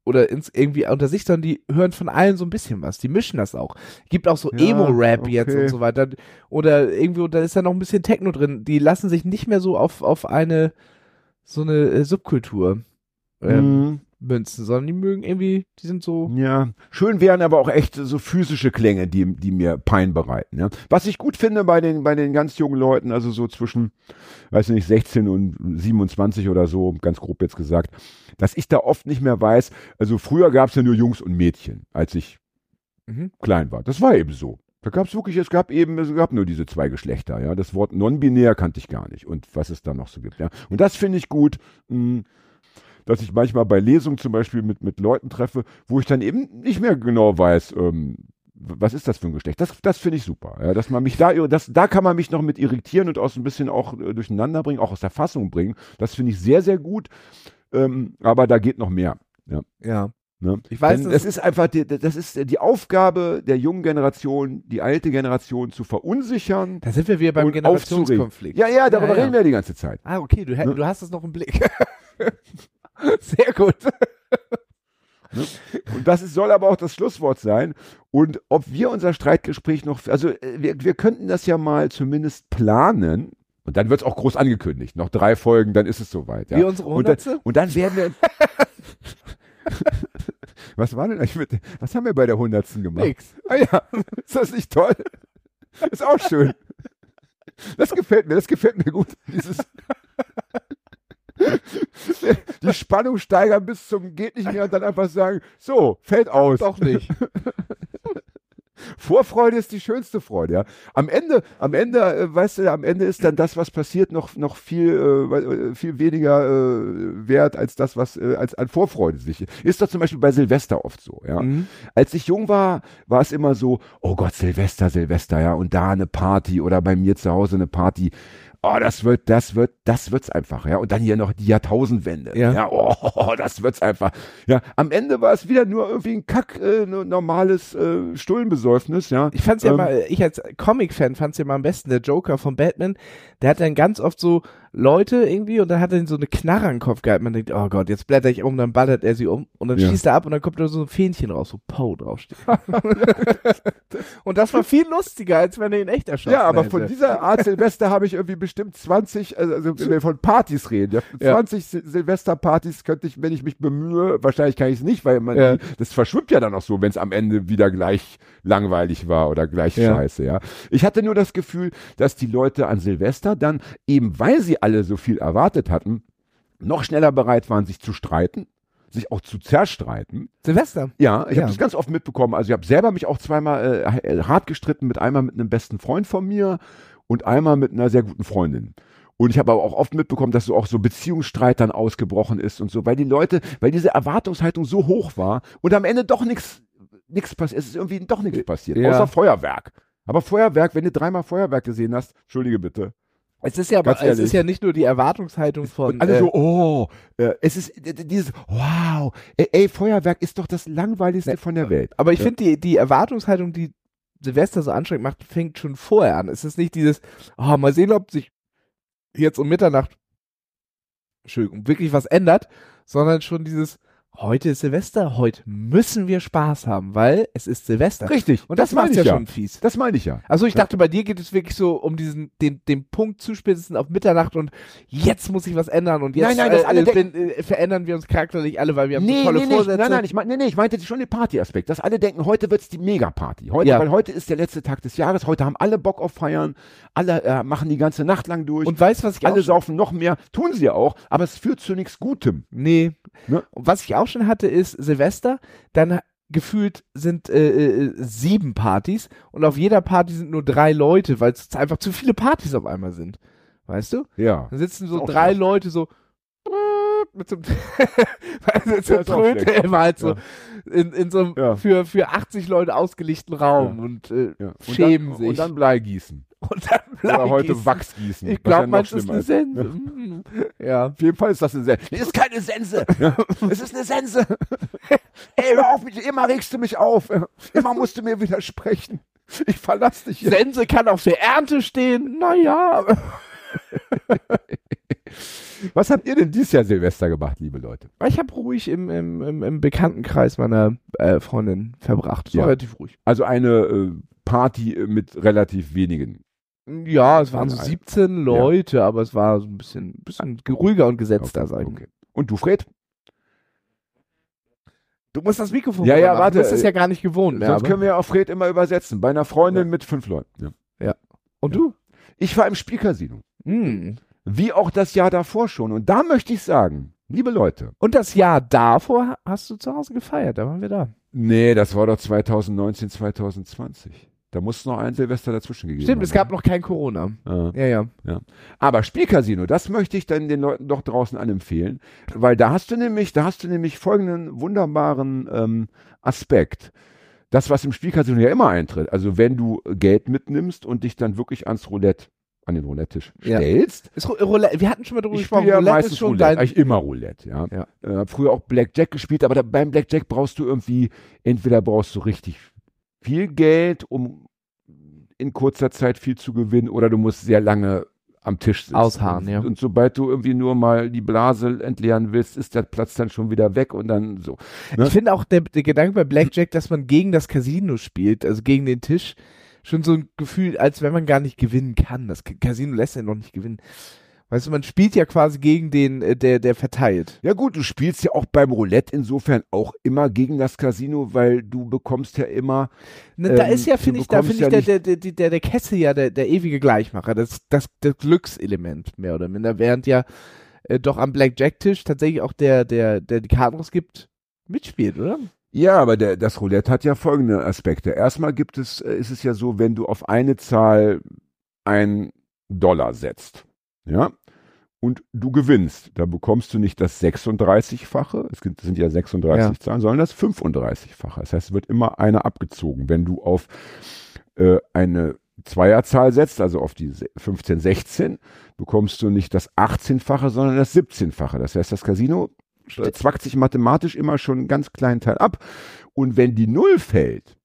oder ins, irgendwie unter sich, sondern die hören von allen so ein bisschen was. Die mischen das auch. Gibt auch so Ja, Emo-Rap jetzt okay. und so weiter. Oder irgendwie, da ist da noch ein bisschen Techno drin. Die lassen sich nicht mehr so auf, auf eine, so eine äh, Subkultur ähm, Mhm. Münzen, sondern die mögen irgendwie, die sind so, Ja, schön wären aber auch echt so physische Klänge, die, die mir Pein bereiten. Ja. Was ich gut finde bei den, bei den ganz jungen Leuten, also so zwischen, weiß nicht, 16 und 27 oder so, ganz grob jetzt gesagt, dass ich da oft nicht mehr weiß, also früher gab es ja nur Jungs und Mädchen, als ich Mhm. klein war. Das war eben so. Da gab es wirklich, es gab eben, es gab nur diese zwei Geschlechter, ja. Das Wort non-binär kannte ich gar nicht und was es da noch so gibt, ja. Und das finde ich gut, mh, dass ich manchmal bei Lesungen zum Beispiel mit, mit Leuten treffe, wo ich dann eben nicht mehr genau weiß, ähm, was ist das für ein Geschlecht? Das, das finde ich super. Ja, dass man mich da, das, da kann man mich noch mit irritieren und auch so ein bisschen auch äh, durcheinander bringen, auch aus der Fassung bringen. Das finde ich sehr, sehr gut. Ähm, aber da geht noch mehr. Ja. ja. Ne? Ich weiß, Denn das ist einfach, die, das ist die Aufgabe der jungen Generation, die alte Generation zu verunsichern Da sind wir wieder beim Generationskonflikt. Ja, ja, darüber Ja, ja. reden wir die ganze Zeit. Ah, okay, du, Ne? du hast es noch im Blick. Sehr gut. Und Und das ist, soll aber auch das Schlusswort sein. Und ob wir unser Streitgespräch noch, also äh, wir, wir könnten das ja mal zumindest planen. Und dann wird es auch groß angekündigt. Noch drei Folgen, dann ist es soweit. Ja. Wie unsere und, dann, Hundertste? und dann werden wir. was war denn eigentlich mit, was haben wir bei der Hundertsten gemacht? Nix. Ah ja, ist das nicht toll? Ist auch schön. Das gefällt mir, das gefällt mir gut. Dieses die Spannung steigern bis zum geht nicht mehr und dann einfach sagen, so, fällt aus. Doch nicht. Vorfreude ist die schönste Freude, ja. Am Ende, am Ende, äh, weißt du, am Ende ist dann das, was passiert, noch, noch viel, äh, äh, viel weniger äh, wert als das, was äh, als an Vorfreude sich. Ist doch zum Beispiel bei Silvester oft so, ja. Mhm. Als ich jung war, war es immer so, oh Gott, Silvester, Silvester, ja, und da eine Party oder bei mir zu Hause eine Party. Oh, das wird, das wird, das wird's einfach, ja. Und dann hier noch die Jahrtausendwende. Ja. oh, das wird's einfach. Ja, am Ende war es wieder nur irgendwie ein Kack, äh, normales äh, Stullenbesäufnis, ja. Ich fand's ja Ähm, mal, ich als Comic-Fan fand's ja mal am besten, der Joker von Batman, der hat dann ganz oft so Leute irgendwie und dann hat er so eine Knarre am Kopf gehalten. Man denkt, oh Gott, jetzt blätter ich um, dann ballert er sie um und dann Ja. schießt er ab und dann kommt da so ein Fähnchen raus, wo Poe draufsteht. und das war viel lustiger, als wenn er ihn echt erschossen Ja, aber hätte. von dieser Art Silvester habe ich irgendwie bestimmt 20, also, also wenn wir von Partys reden, ja, Ja. 20 Sil Silvesterpartys könnte ich, wenn ich mich bemühe, wahrscheinlich kann ich es nicht, weil man, Ja. das verschwimmt ja dann auch so, wenn es am Ende wieder gleich langweilig war oder gleich Ja. scheiße, ja. Ich hatte nur das Gefühl, dass die Leute an Silvester dann, eben weil sie alle so viel erwartet hatten, noch schneller bereit waren, sich zu streiten, sich auch zu zerstreiten. Silvester. Ja, ich Ja. habe das ganz oft mitbekommen. Also ich habe selber mich auch zweimal äh, hart gestritten mit einmal mit einem besten Freund von mir und einmal mit einer sehr guten Freundin. Und ich habe aber auch oft mitbekommen, dass so auch so Beziehungsstreit dann ausgebrochen ist und so, weil die Leute, weil diese Erwartungshaltung so hoch war und am Ende doch nichts nichts passiert. Es ist irgendwie doch nichts passiert, Ja. außer Feuerwerk. Aber Feuerwerk, wenn du dreimal Feuerwerk gesehen hast, entschuldige bitte. Es ist ja aber, Ganz es ehrlich. ist ja nicht nur die Erwartungshaltung von, Und alle äh, so, oh, äh, es ist dieses, wow, ey, Feuerwerk ist doch das langweiligste von der Welt. Aber ich Ja. finde, die, die Erwartungshaltung, die Silvester so anstrengend macht, fängt schon vorher an. Es ist nicht dieses, oh, mal sehen, ob sich jetzt um Mitternacht Entschuldigung, wirklich was ändert, sondern schon dieses, heute ist Silvester, heute müssen wir Spaß haben, weil es ist Silvester. Richtig. Und das, meine macht ich ja schon fies. Das meine ich ja. Also ich Ja. dachte, bei dir geht es wirklich so um diesen, den, den Punkt zuspitzen auf Mitternacht und jetzt muss sich was ändern und jetzt Nein, nein, dass äh, alle äh, bin, äh, verändern wir uns charakterlich alle, weil wir haben so Nee, tolle nee, Vorsätze. nein, nein, ich mein, nee, nee, ich meinte schon den Partyaspekt, dass alle denken, heute wird's die Megaparty. Heute, Ja. weil heute ist der letzte Tag des Jahres, heute haben alle Bock auf Feiern, alle äh, machen die ganze Nacht lang durch, Und weißt du, was ich alle saufen noch mehr, tun sie ja auch, aber es führt zu nichts Gutem. Nee. Ne? Und was ich auch schon hatte, ist Silvester, dann gefühlt sind äh, äh, sieben Partys und auf jeder Party sind nur drei Leute, weil es einfach zu viele Partys auf einmal sind. Weißt du? Ja. Dann sitzen so auch drei schlecht. Leute so mit so einem du, Ja, immer halt so Ja. in, in so einem Ja. für, für 80 Leute ausgelichten Raum und äh, ja. Und schämen dann, sich. Und dann Blei gießen. Und dann Oder heute Bleigießen. Wachs gießen. Ich glaube, manches ist eine Sense. Mm. Ja. Auf jeden Fall ist das eine Sense. Nee, ist keine Sense. es ist eine Sense. Ey, hör auf mich, immer regst du mich auf. Immer musst du mir widersprechen. Ich verlass dich jetzt. Sense kann auf der Ernte stehen. Naja. Was habt ihr denn dieses Jahr Silvester gemacht, liebe Leute? Ich habe ruhig im, im, im, Bekanntenkreis meiner äh, Freundin verbracht. So Ja. relativ ruhig. Also eine äh, Party mit relativ wenigen. Ja, es waren so Ein- 17 Leute, aber es war so ein bisschen, bisschen ruhiger und gesetzter, sag ich. Okay. Und du, Fred? Du musst das Mikrofon Ja, ja, machen. warte, Du bist es äh, ja gar nicht gewohnt mehr. Sonst Aber. können wir ja auch Fred immer übersetzen. Bei einer Freundin mit fünf Leuten. Ja. Und du? Ich war im Spielcasino. Hm. Wie auch das Jahr davor schon. Und da möchte ich sagen, liebe Leute. Und das Jahr davor hast du zu Hause gefeiert, da waren wir da. Nee, das war doch 2019, 2020. Da muss noch ein Silvester dazwischen gegeben Stimmt, haben. es gab noch kein Corona. Ja. Ja, ja. Aber Spielcasino, das möchte ich dann den Leuten doch draußen anempfehlen, weil da hast du nämlich, da hast du nämlich folgenden wunderbaren ähm, Aspekt. Das, was im Spielcasino ja immer eintritt, also wenn du Geld mitnimmst und dich dann wirklich ans Roulette, an den Roulette-Tisch Ja. stellst, Ist Ro- Roulette, wir hatten schon mal darüber ich gesprochen, ja Roulette meistens ist schon Roulette, dein... eigentlich immer Roulette, ja. Ja. Äh, früher auch Blackjack gespielt, aber da, beim Blackjack brauchst du irgendwie, entweder brauchst du richtig viel Geld, um in kurzer Zeit viel zu gewinnen, oder du musst sehr lange am Tisch sitzt. Ausharren, und, ja. Und sobald du irgendwie nur mal die Blase entleeren willst, ist der Platz dann schon wieder weg und dann so. Ne? Ich finde auch der, der Gedanke bei Blackjack, dass man gegen das Casino spielt, also gegen den Tisch, schon so ein Gefühl, als wenn man gar nicht gewinnen kann. Das Ca- Casino lässt ja noch nicht gewinnen. Weißt du, man spielt ja quasi gegen den, äh, der, der verteilt. Ja gut, du spielst ja auch beim Roulette insofern auch immer gegen das Casino, weil du bekommst ja immer Ne, da Ähm, ist ja, finde ich, da finde ich ja der, der, der, der, der Kessel ja der, der ewige Gleichmacher, das, das, das Glückselement mehr oder minder, während ja äh, doch am Blackjack-Tisch tatsächlich auch der, der, der die Karten rausgibt, mitspielt, oder? Ja, aber der, das Roulette hat ja folgende Aspekte. Erstmal gibt es, äh, ist es ja so, wenn du auf eine Zahl ein Dollar setzt, ja, und du gewinnst, da bekommst du nicht das 36-fache, es gibt- sind ja 36 Ja. Zahlen, sondern das 35-fache. Das heißt, es wird immer eine abgezogen. Wenn du auf äh, eine Zweierzahl setzt, also auf die se- 15, 16, bekommst du nicht das 18-fache, sondern das 17-fache. Das heißt, das Casino äh, zwackt sich mathematisch immer schon einen ganz kleinen Teil ab. Und wenn die Null fällt,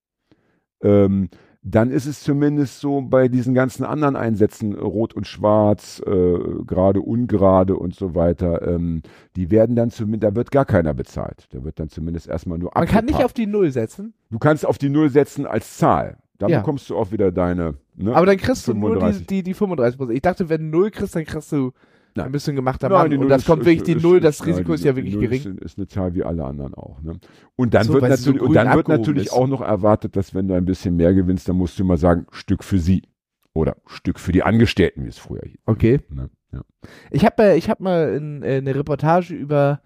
ähm, dann ist es zumindest so bei diesen ganzen anderen Einsätzen, Rot und Schwarz, äh, gerade, ungerade und so weiter, ähm, die werden dann zumindest, da wird gar keiner bezahlt. Da wird dann zumindest erstmal nur Man kann nicht auf die Null setzen, Du kannst auf die Null setzen als Zahl. Dann Ja. bekommst du auch wieder deine. Ne? aber dann kriegst du nur 35. die, die, die 35 Prozent. Ich dachte, wenn du Null kriegst, dann kriegst du Nein. ein bisschen gemachter Nein, Mann. die Und das kommt wirklich die Null, das nein, Risiko ist ja wirklich gering. Ist, ist eine Zahl wie alle anderen auch. Ne? Und dann So, wird sie so natürlich, und dann wird natürlich ist. auch noch erwartet, dass wenn du ein bisschen mehr gewinnst, dann musst du immer sagen, Stück für sie. Oder Stück für die Angestellten, wie es früher hieß. Okay. Ne? Ja. Ich habe äh, ich hab mal in, äh, eine Reportage über,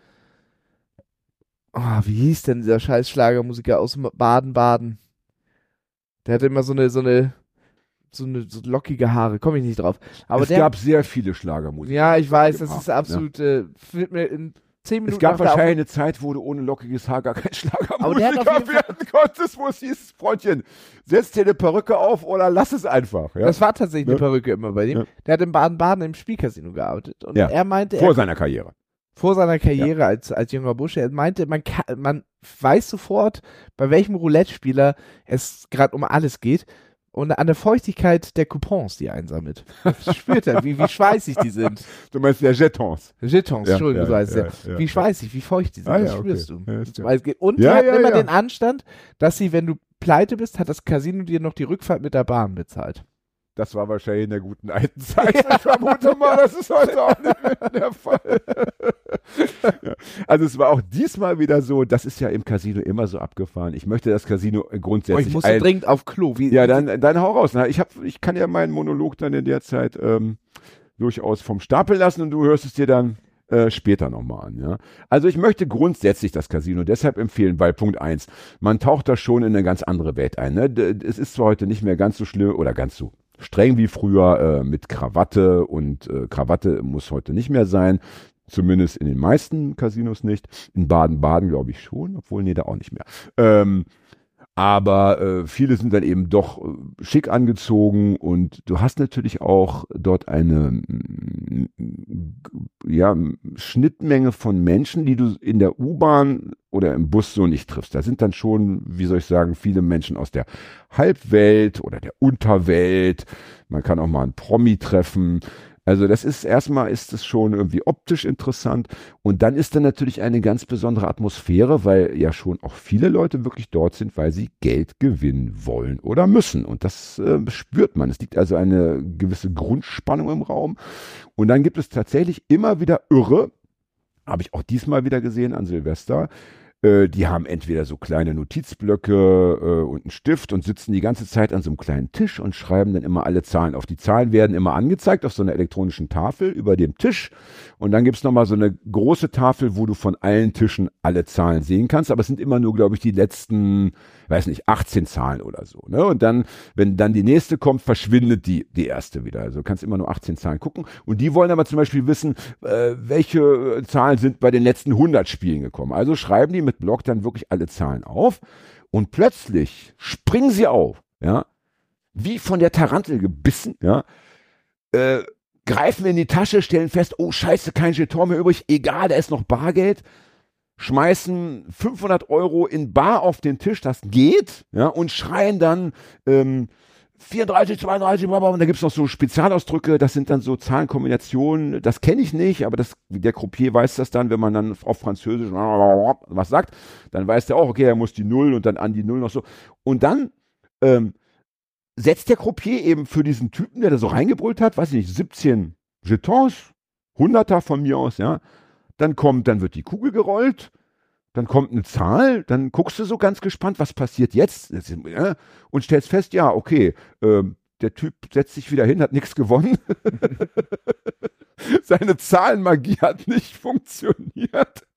oh, wie hieß denn dieser scheiß Schlagermusiker aus Baden-Baden? Der hatte immer so eine, so eine, so eine so lockige Haare, komme ich nicht drauf. Aber es der, gab sehr viele Schlagermusiker. ja, ich weiß, das ist absolut, äh, zehn Minuten Es gab wahrscheinlich eine Zeit, wo du ohne lockiges Haar gar kein Schlagermusiker werden konntest, wo es hieß, Freundchen, setz dir eine Perücke auf oder lass es einfach. Ja? Das war tatsächlich eine Ja. Perücke immer bei dem. Ja. Der hat in Baden-Baden im Spielcasino gearbeitet. Und Ja. er meinte, Vor er, seiner Karriere. vor seiner Karriere als, als junger Bursche, er meinte, man, kann, man weiß sofort, bei welchem Roulette-Spieler es gerade um alles geht. Und an der Feuchtigkeit der Coupons, die er einsammelt. Das spürt er, wie, wie schweißig die sind. Du meinst der Jetons. Jetons, Ja, Entschuldigung, ja, so heißt ja, ja. ja, Wie ja. schweißig, wie feucht die sind, Ah, das ja, okay. spürst du. Ja, Und Ja, die hatten ja, immer ja. den Anstand, dass sie, wenn du pleite bist, hat das Casino dir noch die Rückfahrt mit der Bahn bezahlt. Das war wahrscheinlich in der guten alten Zeit. Ich vermute mal, das ist heute auch nicht mehr der Fall. ja. Also es war auch diesmal wieder so, das ist ja im Casino immer so abgefahren. Ich möchte das Casino Oh, grundsätzlich ich muss dringend auf Klo. Wie, Ja, dann, dann hau raus. Na, ich, hab, ich kann ja meinen Monolog dann in der Zeit ähm, durchaus vom Stapel lassen und du hörst es dir dann äh, später nochmal an. Ja? Also ich möchte grundsätzlich das Casino deshalb empfehlen, weil Punkt eins, man taucht da schon in eine ganz andere Welt ein. Ne? Es ist zwar heute nicht mehr ganz so schlimm oder ganz so streng wie früher äh, mit Krawatte und äh, Krawatte muss heute nicht mehr sein. Zumindest in den meisten Casinos nicht. In Baden-Baden glaube ich schon, obwohl nee, da auch nicht mehr. Ähm, aber äh, viele sind dann eben doch äh, schick angezogen und du hast natürlich auch dort eine ja, Schnittmenge von Menschen, die du in der U-Bahn oder im Bus so nicht triffst. Da sind dann schon, wie soll ich sagen, viele Menschen aus der Halbwelt oder der Unterwelt. Man kann auch mal einen Promi treffen. Also das ist erstmal ist es schon irgendwie optisch interessant und dann ist da natürlich eine ganz besondere Atmosphäre, weil ja schon auch viele Leute wirklich dort sind, weil sie Geld gewinnen wollen oder müssen und das äh, spürt man. Es liegt also eine gewisse Grundspannung im Raum und dann gibt es tatsächlich immer wieder Irre, habe ich auch diesmal wieder gesehen an Silvester. Äh, die haben entweder so kleine Notizblöcke äh, und einen Stift und sitzen die ganze Zeit an so einem kleinen Tisch und schreiben dann immer alle Zahlen auf. Die Zahlen werden immer angezeigt auf so einer elektronischen Tafel über dem Tisch. Und dann gibt's noch nochmal so eine große Tafel, wo du von allen Tischen alle Zahlen sehen kannst. Aber es sind immer nur, glaube ich, die letzten, weiß nicht, 18 Zahlen oder so. Ne? Und dann, wenn dann die nächste kommt, verschwindet die, die erste wieder. Also du kannst immer nur 18 Zahlen gucken. Und die wollen aber zum Beispiel wissen, äh, welche äh, Zahlen sind bei den letzten 100 Spielen gekommen. Also schreiben die mit Block dann wirklich alle Zahlen auf. Und plötzlich springen sie auf, ja, wie von der Tarantel gebissen, ja, äh, greifen in die Tasche, stellen fest, oh scheiße, kein Jeton mehr übrig, egal, da ist noch Bargeld, schmeißen 500 Euro in Bar auf den Tisch, das geht, ja, und schreien dann, ähm, 34, 32, bla, bla, und da gibt's noch so Spezialausdrücke, das sind dann so Zahlenkombinationen, das kenne ich nicht, aber das, der Croupier weiß das dann, wenn man dann auf Französisch was sagt, dann weiß der auch, okay, er muss die Null und dann an die Null noch so. Und dann ähm, setzt der Croupier eben für diesen Typen, der da so reingebrüllt hat, weiß ich nicht, 17 Jetons, Hunderter von mir aus, ja, dann kommt, dann wird die Kugel gerollt, dann kommt eine Zahl, dann guckst du so ganz gespannt, was passiert jetzt ja, und stellst fest, ja, okay, ähm, der Typ setzt sich wieder hin, hat nichts gewonnen. Seine Zahlenmagie hat nicht funktioniert.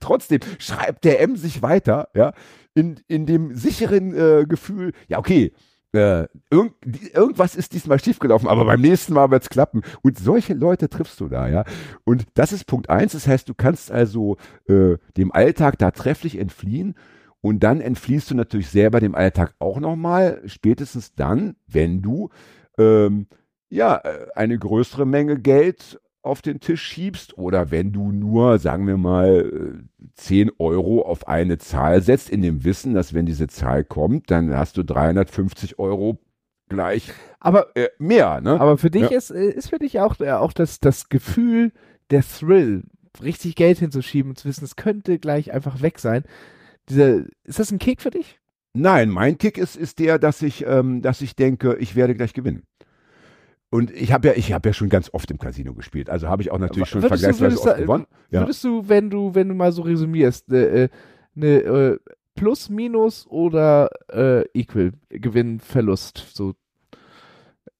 Trotzdem schreibt der M sich weiter, ja, in, in dem sicheren äh, Gefühl, ja, okay, äh, irgend, irgendwas ist diesmal schiefgelaufen, aber beim nächsten Mal wird es klappen. Und solche Leute triffst du da, ja. Und das ist Punkt eins. Das heißt, du kannst also äh, dem Alltag da trefflich entfliehen. Und dann entfliehst du natürlich selber dem Alltag auch nochmal, spätestens dann, wenn du ähm, ja äh, eine größere Menge Geld auf den Tisch schiebst oder wenn du nur, sagen wir mal, 10 Euro auf eine Zahl setzt, in dem Wissen, dass wenn diese Zahl kommt, dann hast du 350 Euro gleich Aber, äh, mehr. Ne? aber für dich Ja. ist, äh, ist für dich auch, äh, auch das, das Gefühl, der Thrill, richtig Geld hinzuschieben und zu wissen, es könnte gleich einfach weg sein. Dieser, ist das ein Kick für dich? Nein, mein Kick ist, ist der, dass ich, ähm, dass ich denke, ich werde gleich gewinnen. Und ich habe ja, ich habe ja schon ganz oft im Casino gespielt. Also habe ich auch natürlich schon Würdest vergleichsweise oft gewonnen. Ja. Würdest du, wenn du, wenn du mal so resümierst, eine äh, ne, äh, Plus, Minus oder äh, Equal, Gewinn, Verlust, so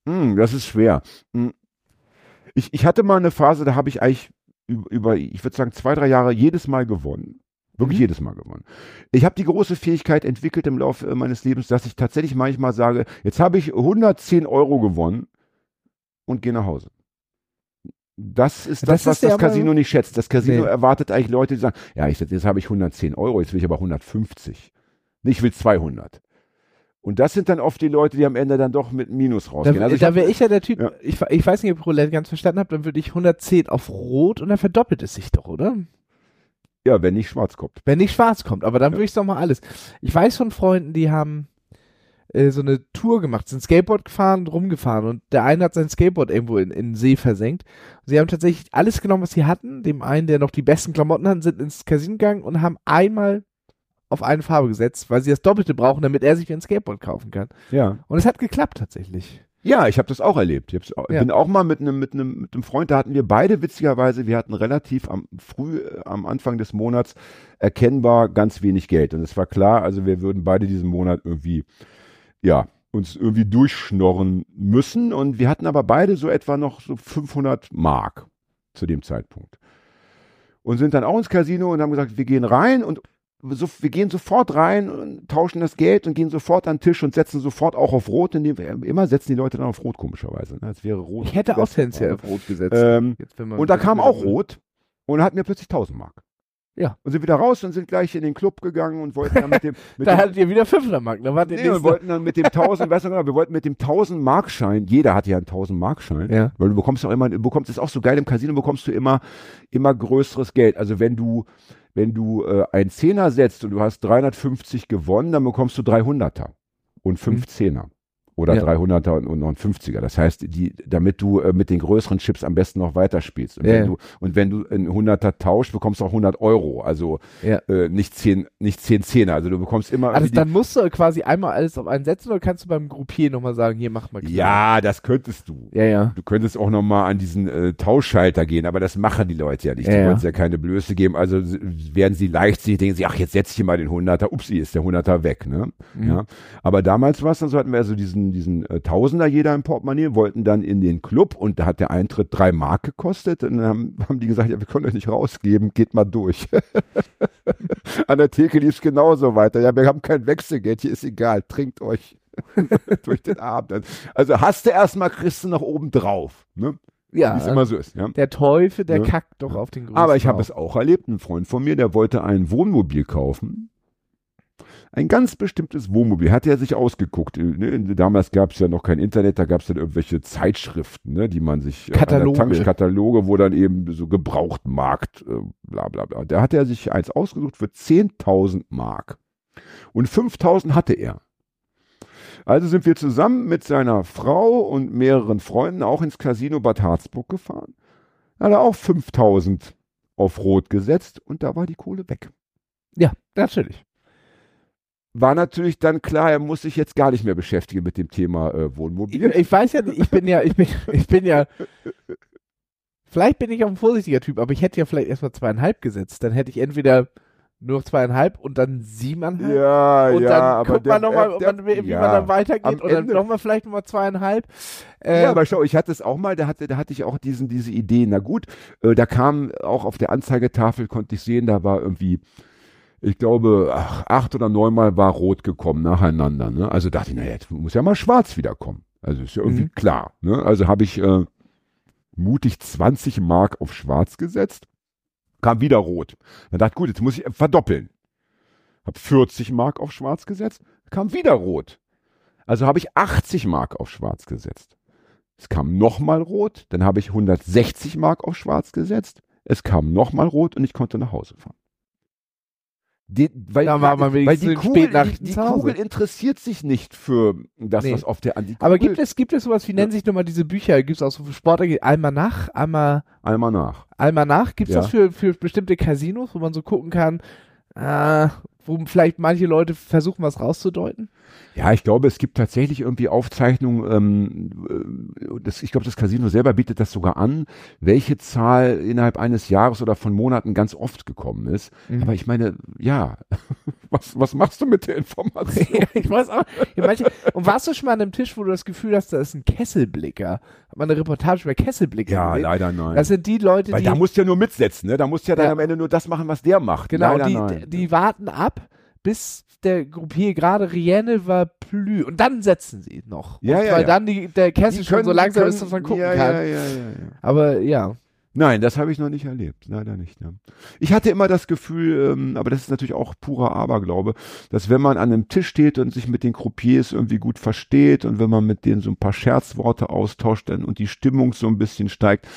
Hm, das ist schwer. Hm. Ich, ich hatte mal eine Phase, da habe ich eigentlich über, über ich würde sagen, zwei, drei Jahre jedes Mal gewonnen. Wirklich Mhm. jedes Mal gewonnen. Ich habe die große Fähigkeit entwickelt im Laufe äh, meines Lebens, dass ich tatsächlich manchmal sage, jetzt habe ich 110 Euro gewonnen und gehe nach Hause. Das ist das, Das was ist ja das Casino nicht schätzt. Das Casino Nee. erwartet eigentlich Leute, die sagen, ja, ich, jetzt habe ich 110 Euro, jetzt will ich aber 150. Nee, Ich will 200. Und das sind dann oft die Leute, die am Ende dann doch mit Minus Da, rausgehen. Also da hab- wäre ich ja der Typ, Ja. ich, ich weiß nicht, ob ich Roulette ganz verstanden habe, dann würde ich 110 auf Rot und dann verdoppelt es sich doch, oder? Ja, wenn nicht schwarz kommt. Wenn nicht schwarz kommt, aber dann würde ich doch mal alles. Ich weiß von Freunden, die haben äh, so eine Tour gemacht, sind Skateboard gefahren und rumgefahren und der eine hat sein Skateboard irgendwo in, in den See versenkt. Sie haben tatsächlich alles genommen, was sie hatten. Dem einen, der noch die besten Klamotten hat, sind ins Casino gegangen und haben einmal auf eine Farbe gesetzt, weil sie das Doppelte brauchen, damit er sich ein Skateboard kaufen kann. Ja. Und es hat geklappt tatsächlich. Ja, ich habe das auch erlebt. Ich auch, Ja. bin auch mal mit einem mit einem mit einem Freund, da hatten wir beide witzigerweise, wir hatten relativ am früh äh, am Anfang des Monats erkennbar ganz wenig Geld und es war klar, also wir würden beide diesen Monat irgendwie ja, uns irgendwie durchschnorren müssen und wir hatten aber beide so etwa noch so 500 Mark zu dem Zeitpunkt. Und sind dann auch ins Casino und haben gesagt, wir gehen rein und so, wir gehen sofort rein und tauschen das Geld und gehen sofort an den Tisch und setzen sofort auch auf Rot. Indem wir, immer setzen die Leute dann auf Rot, komischerweise. Ne? Es wäre Rot. Ich hätte auch tendenziell auf Rot gesetzt. Ähm, Jetzt, und da kam auch Rot und hatten wir plötzlich 1000 Mark. Ja. Und sind wieder raus und sind gleich in den Club gegangen und wollten dann mit dem, mit Da hattet ihr wieder 500 Mark. Da wart ihr Nee, wir wollten dann mit dem 1000, weißt du genau, wir wollten mit dem 1000 Markschein, jeder hat ja einen 1000 Markschein, Ja. weil du bekommst auch immer, du bekommst, ist auch so geil, im Casino bekommst du immer, immer größeres Geld. Also wenn du, wenn du äh, ein Zehner setzt und du hast 350 gewonnen, dann bekommst du 300er und 5 Zehner. Oder Ja. 300er und, und noch ein 50er. Das heißt, die, damit du äh, mit den größeren Chips am besten noch weiterspielst. Und, Ja, wenn, du, und wenn du einen 100er tauscht, bekommst du auch 100 Euro. Also Ja. äh, nicht 10, nicht 10 Zehner. Also du bekommst immer. Also dann musst du quasi einmal alles auf einen setzen oder kannst du beim Gruppier nochmal sagen, hier mach mal klar. Ja, das könntest du. Ja, ja. Du könntest auch nochmal an diesen äh, Tauschschalter gehen, aber das machen die Leute ja nicht. Ja, die wollen uns ja keine Blöße geben. Also werden sie leichtsinnig, denken sie, ach, jetzt setze ich hier mal den 100er. Upsi, ist der 100er weg. Ne? Mhm. Ja. Aber damals war es dann so, hatten wir also diesen, diesen äh, Tausender jeder im Portemonnaie, wollten dann in den Club und da hat der Eintritt drei Mark gekostet. Und dann haben, haben die gesagt, ja, wir können euch nicht rausgeben, geht mal durch. An der Theke lief es genauso weiter. Ja, wir haben kein Wechselgeld, hier ist egal, trinkt euch durch den Abend. Also hast du erstmal, kriegst du noch oben drauf. Ne? Ja, Wie es immer so ist. Ja? der Teufel, der Ja. kackt doch auf den größten Aber ich habe es auch erlebt. Ein Freund von mir, der wollte ein Wohnmobil kaufen. Ein ganz bestimmtes Wohnmobil. Hat er sich ausgeguckt. Ne? Damals gab es ja noch kein Internet, da gab es dann irgendwelche Zeitschriften, ne? die man sich. äh, Kataloge. Tank- Kataloge, wo dann eben so Gebrauchtmarkt, äh, bla bla bla. Da hat er sich eins ausgesucht für 10.000 Mark. Und 5.000 hatte er. Also sind wir zusammen mit seiner Frau und mehreren Freunden auch ins Casino Bad Harzburg gefahren. Da hat er auch 5000 auf Rot gesetzt und da war die Kohle weg. Ja, natürlich. War natürlich dann klar, er muss sich jetzt gar nicht mehr beschäftigen mit dem Thema äh, Ich, Wohnmobil. ich weiß ja ich bin ja, ich bin, ich bin ja, vielleicht bin ich auch ein vorsichtiger Typ, aber ich hätte ja vielleicht erstmal zweieinhalb gesetzt. Dann hätte ich entweder nur zweieinhalb und dann siebeneinhalb. ja, Und ja, dann aber guckt man nochmal, ob man, wie ja. man dann weitergeht und dann nochmal vielleicht nochmal zweieinhalb. Äh, Ja, aber schau, ich hatte es auch mal, da hatte, da hatte ich auch diesen, diese Idee. Na gut, äh, da kam auch auf der Anzeigetafel, konnte ich sehen, da war irgendwie, ich glaube, ach, acht oder neunmal war rot gekommen nacheinander. Ne? Also dachte ich, naja, jetzt muss ja mal schwarz wiederkommen. Also ist ja irgendwie Mhm. klar. Ne? Also habe ich äh, mutig 20 Mark auf schwarz gesetzt, kam wieder rot. Dann dachte ich, gut, jetzt muss ich verdoppeln. Hab 40 Mark auf schwarz gesetzt, kam wieder rot. Also habe ich 80 Mark auf schwarz gesetzt. Es kam nochmal rot, dann habe ich 160 Mark auf schwarz gesetzt. Es kam nochmal rot und ich konnte nach Hause fahren. Die, weil, Da war man weil die Kugel, die, die. Kugel interessiert sich nicht für das, Nee. was auf der an aber gibt es, gibt es sowas, wie nennen sich nochmal diese Bücher? Gibt es auch so für Sportler, Almanach, Alma, einmal nach. Almanach? Gibt es Ja. das für, für bestimmte Casinos, wo man so gucken kann, äh, wo vielleicht manche Leute versuchen, was rauszudeuten? Ja, ich glaube, es gibt tatsächlich irgendwie Aufzeichnungen, ähm, äh, das, ich glaube, das Casino selber bietet das sogar an, welche Zahl innerhalb eines Jahres oder von Monaten ganz oft gekommen ist. Mhm. Aber ich meine, ja, was, was machst du mit der Information? Ja, ich weiß auch. Ja, manche, und warst du schon mal an einem Tisch, wo du das Gefühl hast, da ist ein Kesselblicker? Hat man eine Reportage über Kesselblicker ja, gesehen? leider nein. Das sind die Leute, Weil die. da musst du ja nur mitsetzen, ne? Da musst du ja dann Ja. am Ende nur das machen, was der macht. genau, leider die, nein. die warten ab, bis der Gruppier gerade Rienne war plü. Und dann setzen sie noch. Ja, und ja, weil ja. dann die, der Kessel Die schon so können- langsam die ist, dass man können- gucken ja, kann. Ja, ja, ja, ja. Aber ja. Nein, das habe ich noch nicht erlebt. Leider nicht. Ja. Ich hatte immer das Gefühl, ähm, aber das ist natürlich auch purer Aberglaube, dass wenn man an einem Tisch steht und sich mit den Croupiers irgendwie gut versteht und wenn man mit denen so ein paar Scherzworte austauscht dann, und die Stimmung so ein bisschen steigt,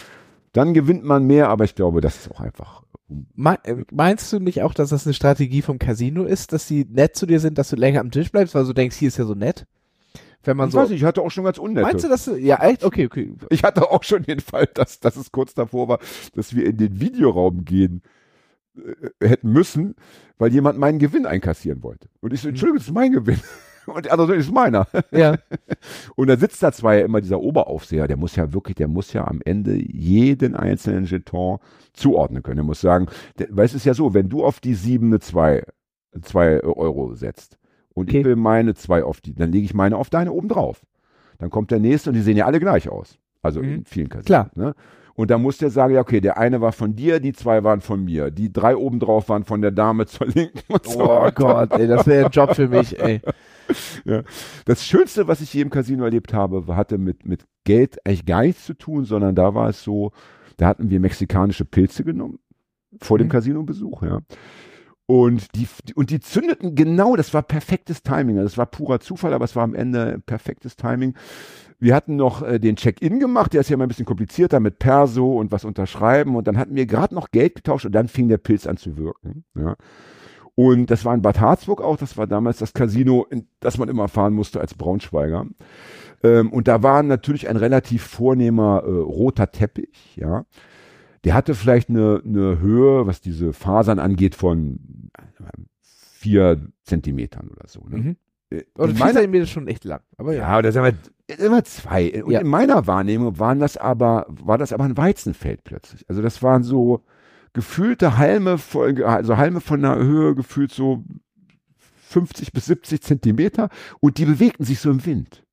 dann gewinnt man mehr, aber ich glaube, das ist auch einfach. Äh, meinst du nicht auch, dass das eine Strategie vom Casino ist, dass sie nett zu dir sind, dass du länger am Tisch bleibst, weil du denkst, hier ist ja so nett? Wenn man Ich so. weiß nicht, ich hatte auch schon ganz unnette. Meinst du, dass du, ja, echt? Okay, okay. Ich hatte auch schon den Fall, dass, dass es kurz davor war, dass wir in den Videoraum gehen äh, hätten müssen, weil jemand meinen Gewinn einkassieren wollte. Und ich so, Entschuldigung, das ist mein Gewinn. Und der andere ist meiner. Ja. Und da sitzt da zwar ja immer dieser Oberaufseher, der muss ja wirklich, der muss ja am Ende jeden einzelnen Jeton zuordnen können. Der muss sagen, der, weil es ist ja so, wenn du auf die sieben eine zwei, zwei Euro setzt und Okay. ich will meine zwei auf die, dann lege ich meine auf deine oben drauf. Dann kommt der nächste und die sehen ja alle gleich aus. Also Mhm. in vielen Casinos. Klar. Ne? Und da muss der sagen, ja, okay, der eine war von dir, die zwei waren von mir, die drei oben drauf waren von der Dame zur Linken und so. Oh Gott, ey, das wäre ein Job für mich, ey. Das Schönste, was ich je im Casino erlebt habe, hatte mit, mit Geld eigentlich gar nichts zu tun, sondern da war es so, da hatten wir mexikanische Pilze genommen vor dem Mhm. Casino-Besuch, ja. Und die, und die zündeten genau, das war perfektes Timing. Also Das war purer Zufall, aber es war am Ende perfektes Timing. Wir hatten noch äh, den Check-in gemacht, der ist ja immer ein bisschen komplizierter mit Perso und was unterschreiben. Und dann hatten wir gerade noch Geld getauscht und dann fing der Pilz an zu wirken. Ja. Und das war in Bad Harzburg auch, das war damals das Casino, in das man immer fahren musste als Braunschweiger. Ähm, und da war natürlich ein relativ vornehmer äh, roter Teppich, ja. Der hatte vielleicht eine, eine Höhe, was diese Fasern angeht, von äh, vier Zentimetern oder so. Ne? Mhm. Oder in vier meiner- Zentimeter ist schon echt lang. Aber ja. ja, oder sagen wir, immer zwei. Und Ja. in meiner Wahrnehmung waren das aber, war das aber ein Weizenfeld plötzlich. Also das waren so gefühlte Halme, von, also Halme von einer Höhe gefühlt so 50 bis 70 Zentimeter und die bewegten sich so im Wind.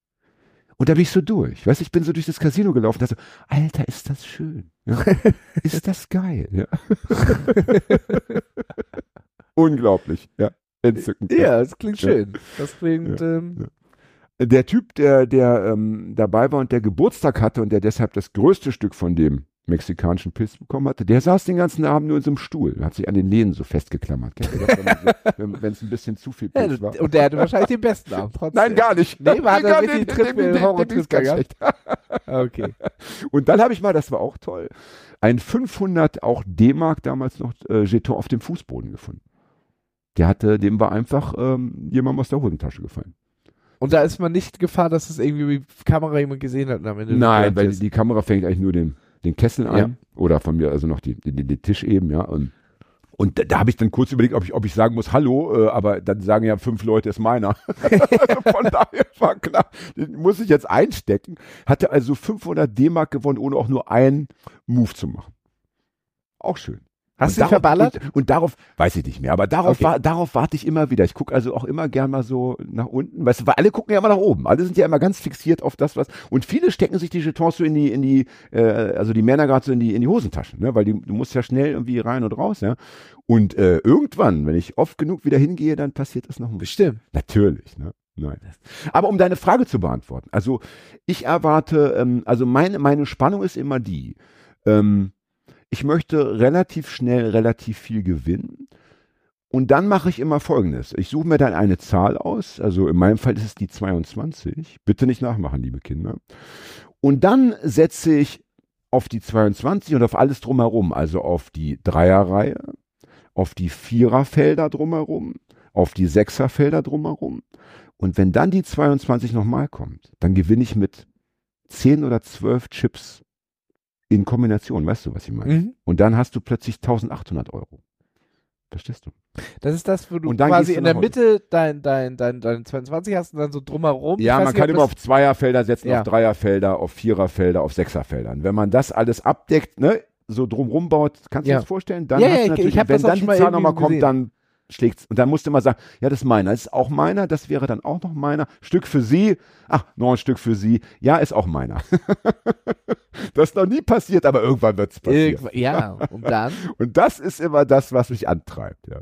Und da bin ich so durch. Weißt du, ich bin so durch das Casino gelaufen und dachte so, Alter, ist das schön. Ja? ist das geil. Ja? Unglaublich. Ja. Entzückend. Ja, das klingt Ja. schön. Das klingt, ähm, der Typ, der, der ähm, dabei war und der Geburtstag hatte und der deshalb das größte Stück von dem mexikanischen Pilz bekommen hatte, der saß den ganzen Abend nur in so einem Stuhl, hat sich an den Lehnen so festgeklammert. Das, wenn so- es ein bisschen zu viel ja, Pilz war? und der hatte wahrscheinlich den besten Abend. Trotzdem. Nein, gar nicht. Nee, war gar der richtig Trip, Horror-Trip dem ist ganz schlecht. Okay. Und dann habe ich mal, das war auch toll, ein 500 auch D-Mark damals noch äh, Jeton auf dem Fußboden gefunden. Der hatte, dem war einfach ähm, jemand aus der Hosentasche gefallen. Und da ist man nicht Gefahr, dass es irgendwie die Kamera jemand gesehen hat am Ende. Nein, weil jetzt- die Kamera fängt eigentlich nur den, den Kessel ein. Ja. Oder von mir, also noch die, die, den Tisch eben, ja. Und, und da, da habe ich dann kurz überlegt, ob ich, ob ich sagen muss, hallo, äh, aber dann sagen ja fünf Leute, ist meiner. also von daher war klar, den muss ich jetzt einstecken. Hatte also 500 D-Mark gewonnen, ohne auch nur einen Move zu machen. Auch schön. Hast du ihn verballert? Und, und darauf, weiß ich nicht mehr, aber darauf, Okay. wa- darauf warte ich immer wieder. Ich gucke also auch immer gern mal so nach unten, weißt du, weil alle gucken ja immer nach oben. Alle sind ja immer ganz fixiert auf das, was. Und viele stecken sich die Jetons so in die, in die, äh, also die Männer gerade so in die, in die Hosentaschen, ne? Weil die, du musst ja schnell irgendwie rein und raus, ja. Und äh, irgendwann, wenn ich oft genug wieder hingehe, dann passiert das noch ein bisschen. Bestimmt. Natürlich, ne? Nein. Aber um deine Frage zu beantworten, also ich erwarte, ähm, also meine, meine Spannung ist immer die, ähm, ich möchte relativ schnell relativ viel gewinnen. Und dann mache ich immer Folgendes. Ich suche mir dann eine Zahl aus. Also in meinem Fall ist es die 22. Bitte nicht nachmachen, liebe Kinder. Und dann setze ich auf die 22 und auf alles drumherum. Also auf die Dreierreihe, auf die Viererfelder drumherum, auf die Sechserfelder drumherum. Und wenn dann die 22 nochmal kommt, dann gewinne ich mit 10 oder 12 Chips in Kombination. Weißt du, was ich meine? Mhm. Und dann hast du plötzlich 1800 Euro. Verstehst du? Das ist das, wo du Und dann quasi du in der Hause. Mitte dein, dein, dein, dein 22 hast und dann so drumherum. Ja, Ich man kann immer auf Zweierfelder setzen, Ja. auf Dreierfelder, auf Viererfelder, auf Sechserfeldern. Wenn man das alles abdeckt, ne, so drumrum baut, kannst du Ja. dir das vorstellen? Dann Ja, hast ja, du ich- natürlich, ich hab wenn dann die mal Zahl nochmal kommt, dann schlägt's. Und dann musst du immer sagen, ja, das ist meiner, das ist auch meiner, das wäre dann auch noch meiner. Stück für sie, ach, noch ein Stück für sie, ja, ist auch meiner. das ist noch nie passiert, aber irgendwann wird's passieren. Irgendwann- Ja, und dann. Und das ist immer das, was mich antreibt. Ja.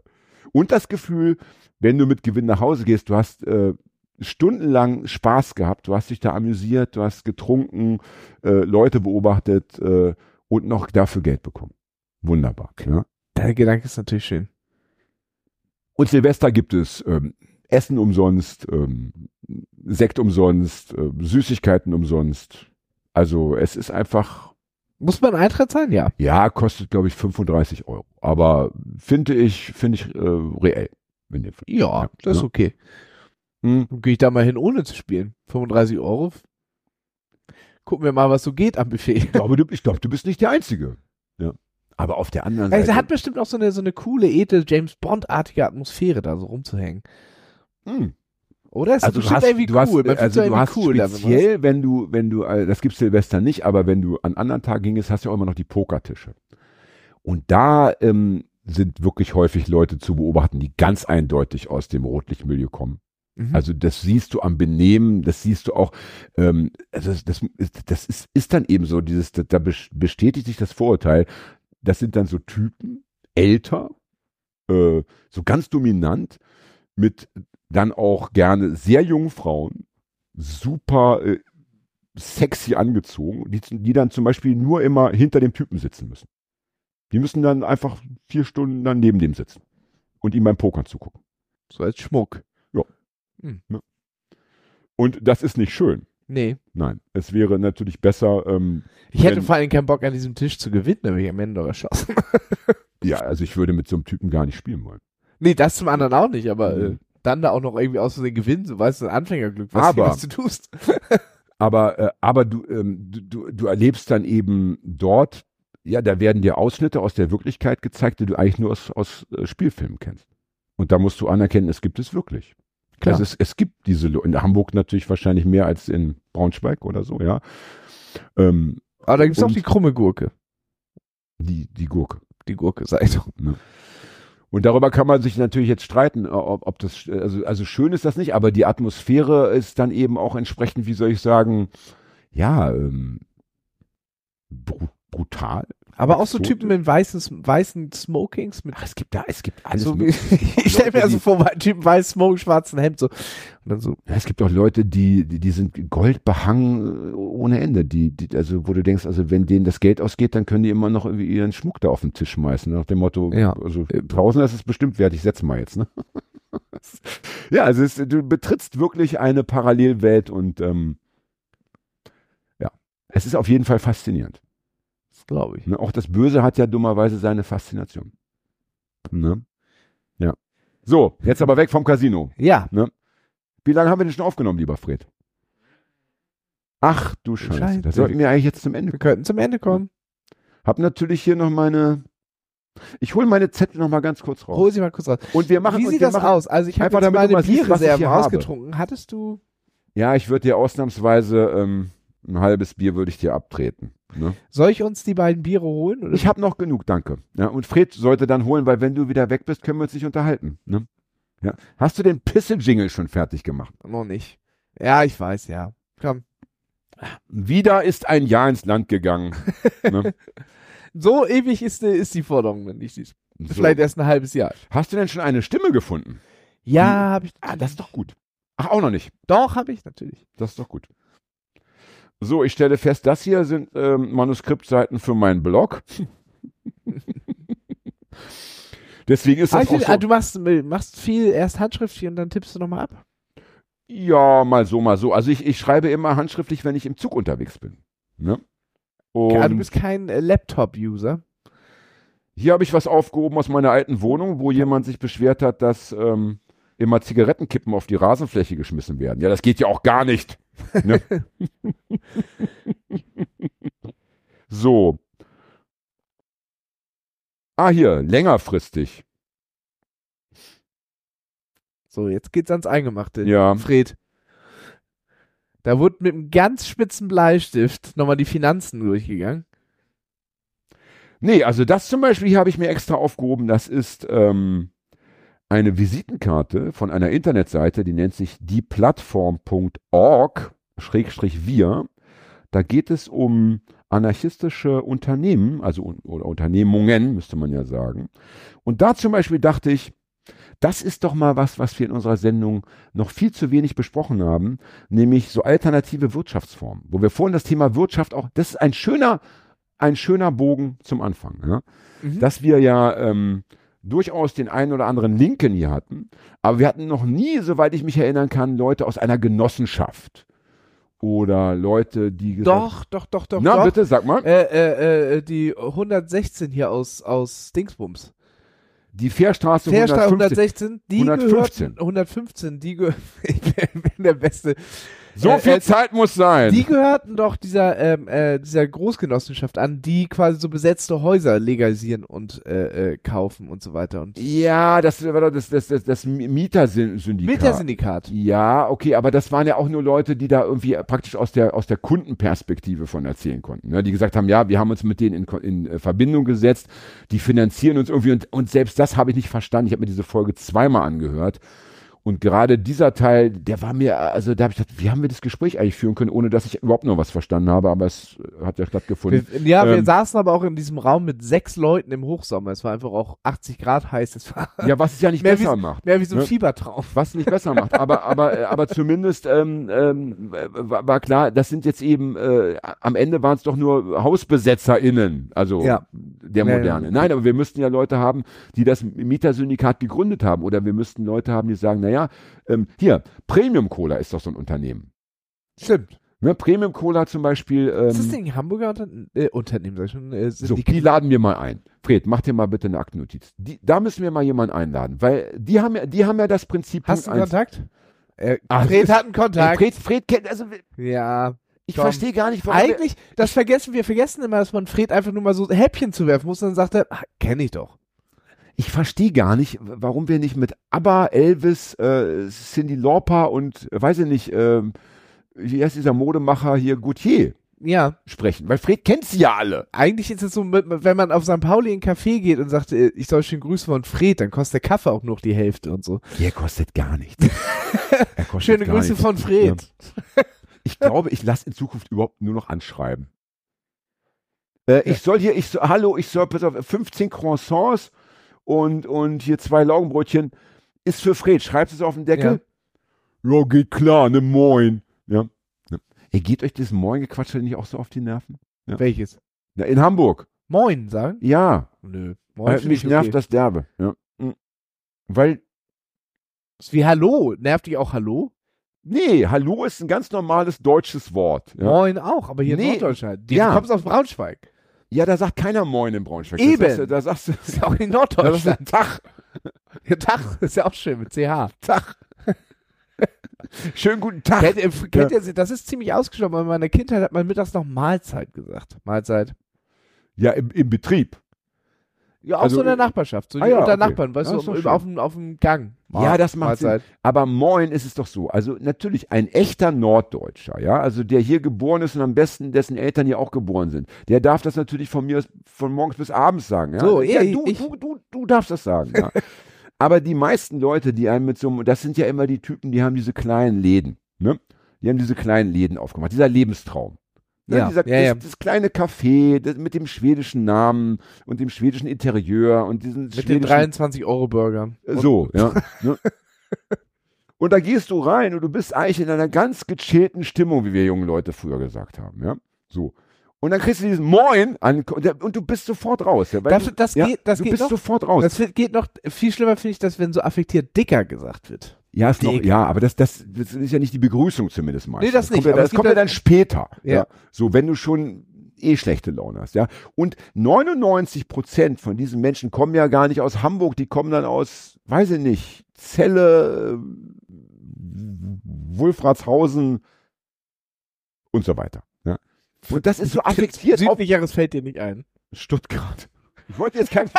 Und das Gefühl, wenn du mit Gewinn nach Hause gehst, du hast äh, stundenlang Spaß gehabt, du hast dich da amüsiert, du hast getrunken, äh, Leute beobachtet äh, und noch dafür Geld bekommen. Wunderbar. Ja. Der Gedanke ist natürlich schön. Und Silvester gibt es ähm, Essen umsonst, ähm, Sekt umsonst, äh, Süßigkeiten umsonst. Also es ist einfach Muss man Eintritt sein? Ja. Ja, kostet, glaube ich, 35 Euro. Aber finde ich, finde ich äh, reell. Fall. Ja, das ist ja. okay. Hm. Gehe ich da mal hin, ohne zu spielen. 35 Euro. Gucken wir mal, was so geht am Buffet. Ich glaube, du, ich glaube, du bist nicht der Einzige. Ja. Aber auf der anderen Also Seite. hat bestimmt auch so eine, so eine coole, edle James Bond-artige Atmosphäre, da so rumzuhängen. Hm. Oder? Ist Also du hast, irgendwie du hast, cool. Man also du hast cool speziell, wenn du, wenn du, äh, das gibt's Silvester nicht, aber wenn du an anderen Tagen gingst, hast du auch immer noch die Pokertische. Und da ähm, sind wirklich häufig Leute zu beobachten, die ganz eindeutig aus dem Rotlichtmilieu kommen. Mhm. Also das siehst du am Benehmen, das siehst du auch, ähm, also das, das, ist, das ist, ist dann eben so, dieses, da da bes- bestätigt sich das Vorurteil, das sind dann so Typen, älter, äh, so ganz dominant, mit dann auch gerne sehr jungen Frauen, super äh, sexy angezogen, die, die dann zum Beispiel nur immer hinter dem Typen sitzen müssen. Die müssen dann einfach vier Stunden dann neben dem sitzen und ihm beim Pokern zugucken. so als Schmuck. Und das ist nicht schön. Nee. Nein, es wäre natürlich besser, ähm, Ich hätte Wenn- vor allem keinen Bock, an diesem Tisch zu gewinnen, da bin ich am Ende doch erschossen. ja, also ich würde mit so einem Typen gar nicht spielen wollen. nee, das zum anderen auch nicht, aber Mhm. äh, dann da auch noch irgendwie aus Versehen gewinnen, so weißt du, Anfängerglück, was, Aber- was du tust. Aber, äh, aber du, ähm, du, du, du erlebst dann eben dort, ja, da werden dir Ausschnitte aus der Wirklichkeit gezeigt, die du eigentlich nur aus, aus äh, Spielfilmen kennst. Und da musst du anerkennen, es gibt es wirklich. Klar. Also es, es gibt diese, in Hamburg natürlich wahrscheinlich mehr als in Braunschweig oder so, ja. Ähm, Aber da gibt's auch Und- die krumme Gurke. die, die Gurke. Die Gurke-Seite. Und darüber kann man sich natürlich jetzt streiten, ob, ob das, also, also schön ist das nicht, aber die Atmosphäre ist dann eben auch entsprechend, wie soll ich sagen, ja, ähm, brutal. Aber auch so. Typen in weißen, weißen Smokings mit Ach, es gibt da, es gibt alles. so ich stelle mir also vor, Typen weiß Smoke, schwarzen Hemd so und dann so Ja, es gibt auch Leute, die, die, die sind goldbehangen äh, ohne Ende, die, die, also wo du denkst, also wenn denen das Geld ausgeht, dann können die immer noch irgendwie ihren Schmuck da auf den Tisch schmeißen, nach dem Motto, Ja. also draußen ist es bestimmt wert, ich setz mal jetzt, ne? ja, also es, du betrittst wirklich eine Parallelwelt und ähm, ja, es ist auf jeden Fall faszinierend. Das glaube ich. Ne? Auch das Böse hat ja dummerweise seine Faszination. Ne? Ja. So, jetzt aber weg vom Casino. Ja, Wie lange haben wir denn schon aufgenommen, lieber Fred? Ach du Scheiße. Scheiße. Da sollten wir eigentlich jetzt zum Ende Wir könnten zum Ende kommen. Hab natürlich hier noch meine. Ich hole meine Zettel noch mal ganz kurz raus. Hol sie mal kurz raus. Und wir machen. Wie sieht das machen, aus? Also ich habe jetzt meine Bierreserven ausgetrunken. Hattest du? Ja, ich würde dir ausnahmsweise ähm, ein halbes Bier würde ich dir abtreten. Ne? Soll ich uns die beiden Biere holen? Oder? Ich habe noch genug, danke. Ja, und Fred sollte dann holen, weil wenn du wieder weg bist, können wir uns nicht unterhalten. Ne? Ja. Hast du den Pisse-Jingle schon fertig gemacht? noch nicht. Ja, ich weiß, ja. Komm. Wieder ist ein Jahr ins Land gegangen. ne? So ewig ist, die- ist die Forderung dann nicht. Die ist so. Vielleicht erst ein halbes Jahr. Hast du denn schon eine Stimme gefunden? Ja, habe ich. Ah, das ist doch gut. Ach, auch noch nicht. Doch, habe ich natürlich. Das ist doch gut. So, ich stelle fest, das hier sind ähm, Manuskriptseiten für meinen Blog. Deswegen ist Ah, das will, auch ah, so, du machst, machst viel erst handschriftlich und dann tippst du nochmal ab. ja, mal so, mal so. Also ich, ich schreibe immer handschriftlich, wenn ich im Zug unterwegs bin. Ne? Ja, du bist kein äh, Laptop-User. hier habe ich was aufgehoben aus meiner alten Wohnung, wo jemand sich beschwert hat, dass ähm, immer Zigarettenkippen auf die Rasenfläche geschmissen werden. Ja, das geht ja auch gar nicht. Ne? so. Ah, hier, längerfristig. So, jetzt geht's ans Eingemachte. Ja. Fred. Da wurde mit einem ganz spitzen Bleistift nochmal die Finanzen durchgegangen. Nee, also das zum Beispiel habe ich mir extra aufgehoben. Das ist ähm, eine Visitenkarte von einer Internetseite, die nennt sich dieplattform.org, Schrägstrich wir. Da geht es um anarchistische Unternehmen, also oder Unternehmungen, müsste man ja sagen. Und da zum Beispiel dachte ich, das ist doch mal was, was wir in unserer Sendung noch viel zu wenig besprochen haben, nämlich so alternative Wirtschaftsformen, wo wir vorhin das Thema Wirtschaft auch, das ist ein schöner, ein schöner Bogen zum Anfang, ja? Mhm. dass wir ja ähm, durchaus den einen oder anderen Linken hier hatten, aber wir hatten noch nie, soweit ich mich erinnern kann, Leute aus einer Genossenschaft oder Leute, die gesagt Doch, doch, doch, doch. Na doch. bitte, sag mal. Äh, äh, äh, die 116 hier aus, aus Dingsbums. Die Fährstraße Fährstraße 115. 116, die 115. gehörten, 115, die gehörten, ich bin der Beste. So Äh, viel äh, Zeit muss sein. Die gehörten doch dieser, ähm, äh, dieser Großgenossenschaft an, die quasi so besetzte Häuser legalisieren und äh, äh, kaufen und so weiter. Und ja, das war doch das, das, das, das Mietersyndikat. mit der Syndikat. Ja, okay, aber das waren ja auch nur Leute, die da irgendwie praktisch aus der, aus der Kundenperspektive von erzählen konnten. Ne? Die gesagt haben, ja, wir haben uns mit denen in, in äh, Verbindung gesetzt, die finanzieren uns irgendwie und, und selbst das habe ich nicht verstanden. Ich habe mir diese Folge zweimal angehört. Und gerade dieser Teil, der war mir, also da habe ich gedacht, wie haben wir das Gespräch eigentlich führen können, ohne dass ich überhaupt noch was verstanden habe, aber es hat ja stattgefunden. Wir, ja, wir Ähm, saßen aber auch in diesem Raum mit sechs Leuten im Hochsommer. Es war einfach auch 80 Grad heiß. Es war ja, was es ja nicht wie, besser so- macht. mehr wie so ein Ne? Fiebertraum. was nicht besser macht. Aber, aber, äh, aber zumindest ähm, ähm, äh, war, war klar, das sind jetzt eben, äh, am Ende waren es doch nur HausbesetzerInnen, also Ja. der. Moderne. Nein, aber wir müssten ja Leute haben, die das Mietersyndikat gegründet haben. Oder wir müssten Leute haben, die sagen, naja, ähm, hier, Premium Cola ist doch so ein Unternehmen. Stimmt. Ne, Premium Cola zum Beispiel. Ähm, ist das Ding ein Hamburger Unter äh, Unternehmen, sag ich schon? Äh, so, Syndikat? die laden wir mal ein. Fred, mach dir mal bitte eine Aktennotiz. Die, da müssen wir mal jemanden einladen, weil die haben ja, die haben ja das Prinzip. Hast du einen. Kontakt? Äh, Ah, Fred das hat einen Kontakt. Fred, Fred kennt, also ja. ich verstehe gar nicht, warum. wir- Eigentlich, das vergessen wir, vergessen immer, dass man Fred einfach nur mal so Häppchen zuwerfen muss und dann sagt er, ah, kenn ich doch. Ich verstehe gar nicht, warum wir nicht mit ABBA, Elvis, äh, Cindy Lauper und äh, weiß ich nicht, ähm, wie heißt dieser Modemacher hier, Gautier Ja, sprechen, weil Fred kennt sie ja alle. eigentlich ist es so, wenn man auf St. Pauli in einen Café geht und sagt, äh, ich soll schön grüßen von Fred, dann kostet der Kaffee auch noch die Hälfte und so. Der kostet gar nichts. Er kostet Schöne gar Grüße nichts. von Fred. Ich glaube, ich lasse in Zukunft überhaupt nur noch anschreiben. Äh, Ich soll hier, ich so, hallo, ich soll pass auf, 15 Croissants und, und hier zwei Laugenbrötchen. Ist für Fred, schreibst du es auf den Deckel? Ja. geht klar, ne Moin. Ja. ja. Ey, geht euch das Moin-Gequatsche nicht auch so auf die Nerven? Ja. Welches? Na, in Hamburg. Moin sagen? Ja. Nö. Weil find mich ich nervt okay. das derbe. Ja. Mhm. Weil, Ist wie Hallo. Nervt dich auch Hallo? nee, Hallo ist ein ganz normales deutsches Wort. Ja, Moin auch, aber hier Nee. in Norddeutschland. Die, Ja. Du kommst aus Braunschweig. Ja da sagt keiner Moin in Braunschweig. Eben. Da sagst du, da sagst du, ist ja auch in Norddeutschland. Tag. Ja, Tag ist ja auch schön mit CH. Tag. Schönen guten Tag. Kennt, ihr, kennt ihr, das ist ziemlich ausgestorben. In meiner Kindheit hat man mittags noch Mahlzeit gesagt. Mahlzeit. Ja, im, im Betrieb. Ja, auch Also, so in der Nachbarschaft. So ah ja, unter okay. Nachbarn, weißt Ja, du, auf, auf, dem- auf dem Gang. Ja, das macht Sinn. Mahlzeit. Aber moin ist es doch so. Also natürlich ein echter Norddeutscher, ja, also der hier geboren ist und am besten dessen Eltern hier auch geboren sind, der darf das natürlich von mir von morgens bis abends sagen. Ja? So, ja, ja, du, ich- du, du, du darfst das sagen. Ja. Aber die meisten Leute, die einen mit so einem, das sind ja immer die Typen, die haben diese kleinen Läden, ne? Die haben diese kleinen Läden aufgemacht, dieser Lebenstraum. Ne? Ja, dieser, ja, ja. Das, das kleine Café das, mit dem schwedischen Namen und dem schwedischen Interieur und diesen Mit den schwedischen 23-Euro-Burgern. äh, So, ja. ne? Und da gehst du rein und du bist eigentlich in einer ganz gechillten Stimmung, wie wir jungen Leute früher gesagt haben, ja. So. Und dann kriegst du diesen Moin an, und du bist sofort raus. Ja, Das, du, das ja, geht, das du geht bist noch. sofort raus. Das geht noch viel schlimmer, finde ich, dass wenn so affektiert dicker gesagt wird. Ja, ist noch, ja, aber das, das, das ist ja nicht die Begrüßung zumindest mal. Nee, das nicht, Kommt ja, das kommt ja ja- dann später. Ja. Ja. So, wenn du schon eh schlechte Laune hast, ja. Und 99 Prozent von diesen Menschen kommen ja gar nicht aus Hamburg, die kommen dann aus, weiß ich nicht, Celle, äh, Wolfratshausen und so weiter. Ja. Und das ist so affektiert Südlicheres fällt dir nicht ein. Stuttgart. Ich wollte jetzt kein,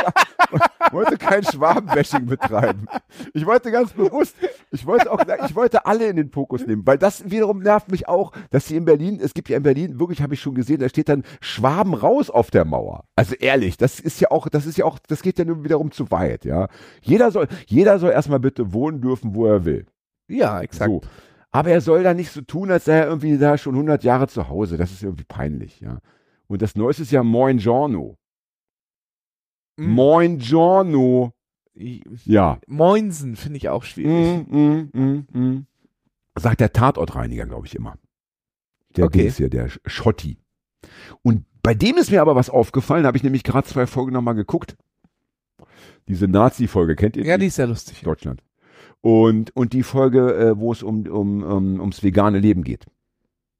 wollte kein Schwabenbashing betreiben. Ich wollte ganz bewusst, ich wollte auch, ich wollte alle in den Fokus nehmen, weil das wiederum nervt mich auch, dass sie in Berlin, es gibt ja in Berlin, wirklich habe ich schon gesehen, da steht dann Schwaben raus auf der Mauer. Also ehrlich, das ist ja auch, das ist ja auch, das geht ja nun wiederum zu weit, ja. Jeder soll, jeder soll erstmal bitte wohnen dürfen, wo er will. Ja, exakt. So. Aber er soll da nicht so tun, als sei er irgendwie da schon 100 Jahre zu Hause. Das ist irgendwie peinlich, ja. Und das Neueste ist ja Moin Giorno. Mhm. Moin Giorno. Ja. Moinsen finde ich auch schwierig. Mm, mm, mm, mm. Sagt der Tatortreiniger, glaube ich, immer. Der Okay. Dings hier, der Sch- Schotti. Und bei dem ist mir aber was aufgefallen, habe ich nämlich gerade zwei Folgen nochmal geguckt. Diese Nazi-Folge, kennt ihr Ja, die ist ja lustig. Deutschland. Und, und die Folge, äh, wo es um, um, um, ums vegane Leben geht.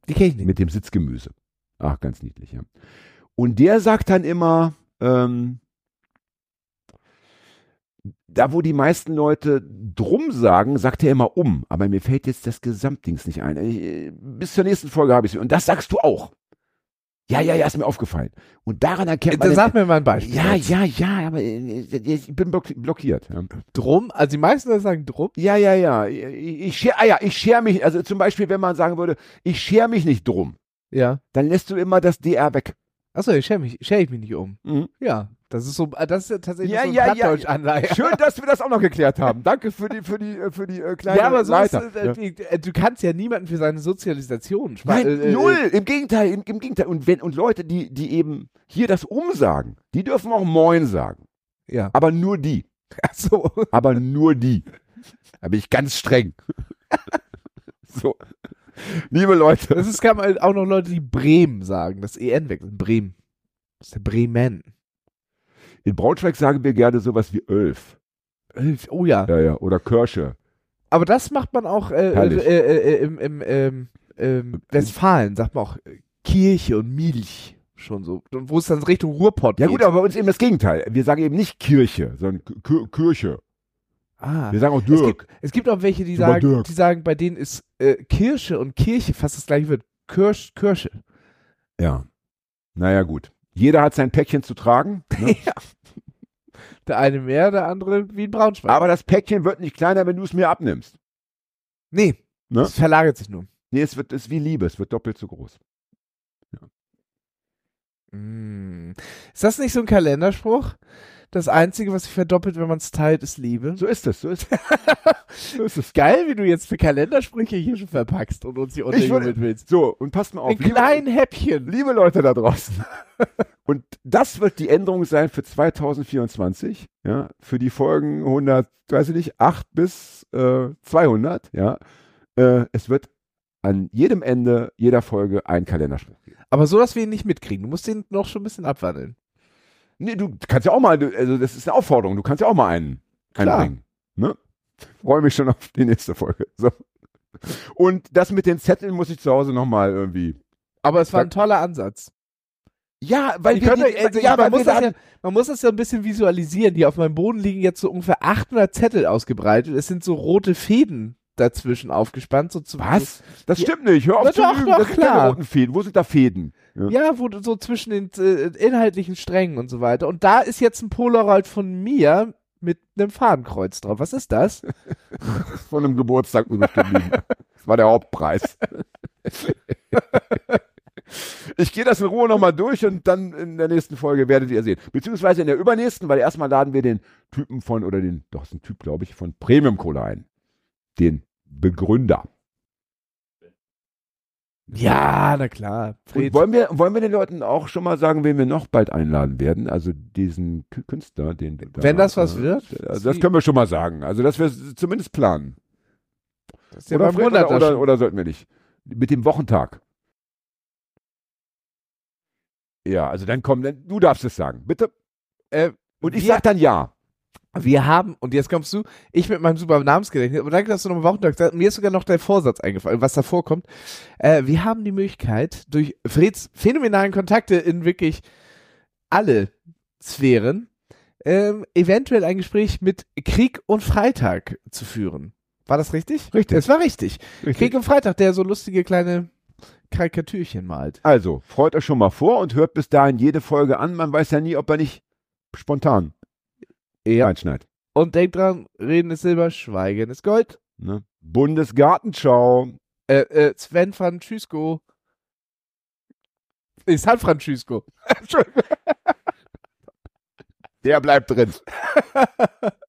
Die kenne ich nicht. Mit dem Sitzgemüse. Ach, ganz niedlich, ja. Und der sagt dann immer, ähm, da wo die meisten Leute drum sagen, sagt er immer um. Aber mir fällt jetzt das Gesamtdings nicht ein. Ich, bis zur nächsten Folge habe ich es. Und das sagst du auch. Ja, ja, ja, ist mir aufgefallen. Und daran erkennt man. Sag mir mal ein Beispiel. ja, jetzt. ja, ja, aber äh, ich bin block- blockiert. Drum, also die meisten Leute sagen drum. Ja, ja, ja. Ich, ich, scher, ah ja, ich scher mich, also zum Beispiel, wenn man sagen würde, ich scher mich nicht drum, Ja. dann lässt du immer das DR weg. Achso, ich schere mich, scher ich mich nicht um. Mhm. Ja. Das ist so, äh, das ist ja tatsächlich Ja, so ein ja, ja. Plattdeutsch-Anleihe. Schön, dass wir das auch noch geklärt haben. Danke für die, für die, äh, für die äh, kleine Ja, aber so Leiter. ist, äh, ja. äh, du kannst ja niemanden für seine Sozialisation spa- Nein, äh, null. Im Gegenteil, im, im Gegenteil. Und wenn und Leute, die, die eben hier das umsagen, die dürfen auch Moin sagen. Ja. Aber nur die. Achso. Aber nur die. Da bin ich ganz streng. so. Liebe Leute. Kann man auch noch Leute, die Bremen sagen, das EN wechseln. Bremen. Das ist der Bremen. In Braunschweig sagen wir gerne sowas wie Ölf. Elf, Oh ja. Ja, ja. Oder Kirsche. Aber das macht man auch äh, äh, äh, äh, im, im ähm, ähm, Westfalen, sagt man auch äh, Kirche und Milch. Schon so. Und Wo es dann Richtung Ruhrpott Ja geht. gut, aber bei uns eben das Gegenteil. Wir sagen eben nicht Kirche, sondern K- Kirche. ah. Wir sagen auch Es Dirk. gibt, es gibt auch welche, die sagen, Dirk. die sagen, bei denen ist äh, Kirche und Kirche fast das gleiche wird. Kirsch, Kirsche. Ja. Naja, gut. Jeder hat sein Päckchen zu tragen. Ne? Der eine mehr, der andere wie in Braunschweig. aber das Päckchen wird nicht kleiner, wenn du es mir abnimmst. nee, Ne? es verlagert sich nur. Nee, es wird, es ist wie Liebe, es wird doppelt so groß. Mm. Ist das nicht so ein Kalenderspruch? Das Einzige, was sich verdoppelt, wenn man es teilt, ist Liebe. So ist es, so ist es. so ist es. Geil, wie du jetzt für Kalendersprüche hier schon verpackst und uns hier unterjubeln willst. So, und passt mal auf. Ein kleinen Häppchen. liebe Leute da draußen. Und das wird die Änderung sein für 2024, ja, für die Folgen 100, weiß ich nicht, 8 bis äh, 200, ja. Äh, es wird an jedem Ende jeder Folge ein Kalenderspruch geben. Aber so, dass wir ihn nicht mitkriegen. Du musst ihn noch schon ein bisschen abwandeln. Nee, du kannst ja auch mal, also das ist eine Aufforderung, du kannst ja auch mal einen Klar. einbringen. Ne? Freue mich schon auf die nächste Folge. So. Und das mit den Zetteln muss ich zu Hause nochmal irgendwie. Aber es war ein toller Ansatz. Ja, weil wir könnte, die, also, ja, man, muss das da- ja, man muss das ja ein bisschen visualisieren. Hier auf meinem Boden liegen jetzt so ungefähr 800 Zettel ausgebreitet. Es sind so rote Fäden dazwischen aufgespannt. So zu, Was? Das Ja. stimmt nicht. Hör auf Na zu doch, lügen. doch, das sind klar. keine roten Fäden. Wo sind da Fäden? Ja. Ja, wo so zwischen den äh, inhaltlichen Strängen und so weiter. Und da ist jetzt ein Polaroid von mir mit einem Fadenkreuz drauf. Was ist das? Von einem Geburtstag übrig geblieben. Das war der Hauptpreis. Ich gehe das in Ruhe nochmal durch und dann in der nächsten Folge werdet ihr sehen. Beziehungsweise in der übernächsten, weil erstmal laden wir den Typen von, oder den, doch, ist ein Typ, glaube ich, von Premium Cola ein. Den Begründer. Ja, na klar. Wollen wir, wollen wir den Leuten auch schon mal sagen, wen wir noch bald einladen werden? Also diesen Kü- Künstler, den. Wenn das was wird? Also das können wir schon mal sagen. Also, dass wir es zumindest planen. Das ist ja oder, beim oder, oder, oder sollten wir nicht? Mit dem Wochentag. Ja, also dann komm, dann, du darfst es sagen, bitte. äh, Und ich wir, sag dann ja. Wir haben, und jetzt kommst du, ich mit meinem super Namensgedächtnis, aber danke, dass du noch am Wochentag sagst, mir ist sogar noch dein Vorsatz eingefallen, was da vorkommt. Äh, wir haben die Möglichkeit, durch Freds phänomenalen Kontakte in wirklich alle Sphären, ähm, eventuell ein Gespräch mit Krieg und Freitag zu führen. War das richtig? Richtig. Es war richtig. Krieg und Freitag, der so lustige kleine Karikatürchen malt. Also, freut euch schon mal vor und hört bis dahin jede Folge an. Man weiß ja nie, ob er nicht spontan Ja. einschneidet. Und denkt dran, reden ist Silber, schweigen ist Gold. Ne? Bundesgartenschau. Äh, äh, Sven Francisco. Nee, San Francisco. Der bleibt drin.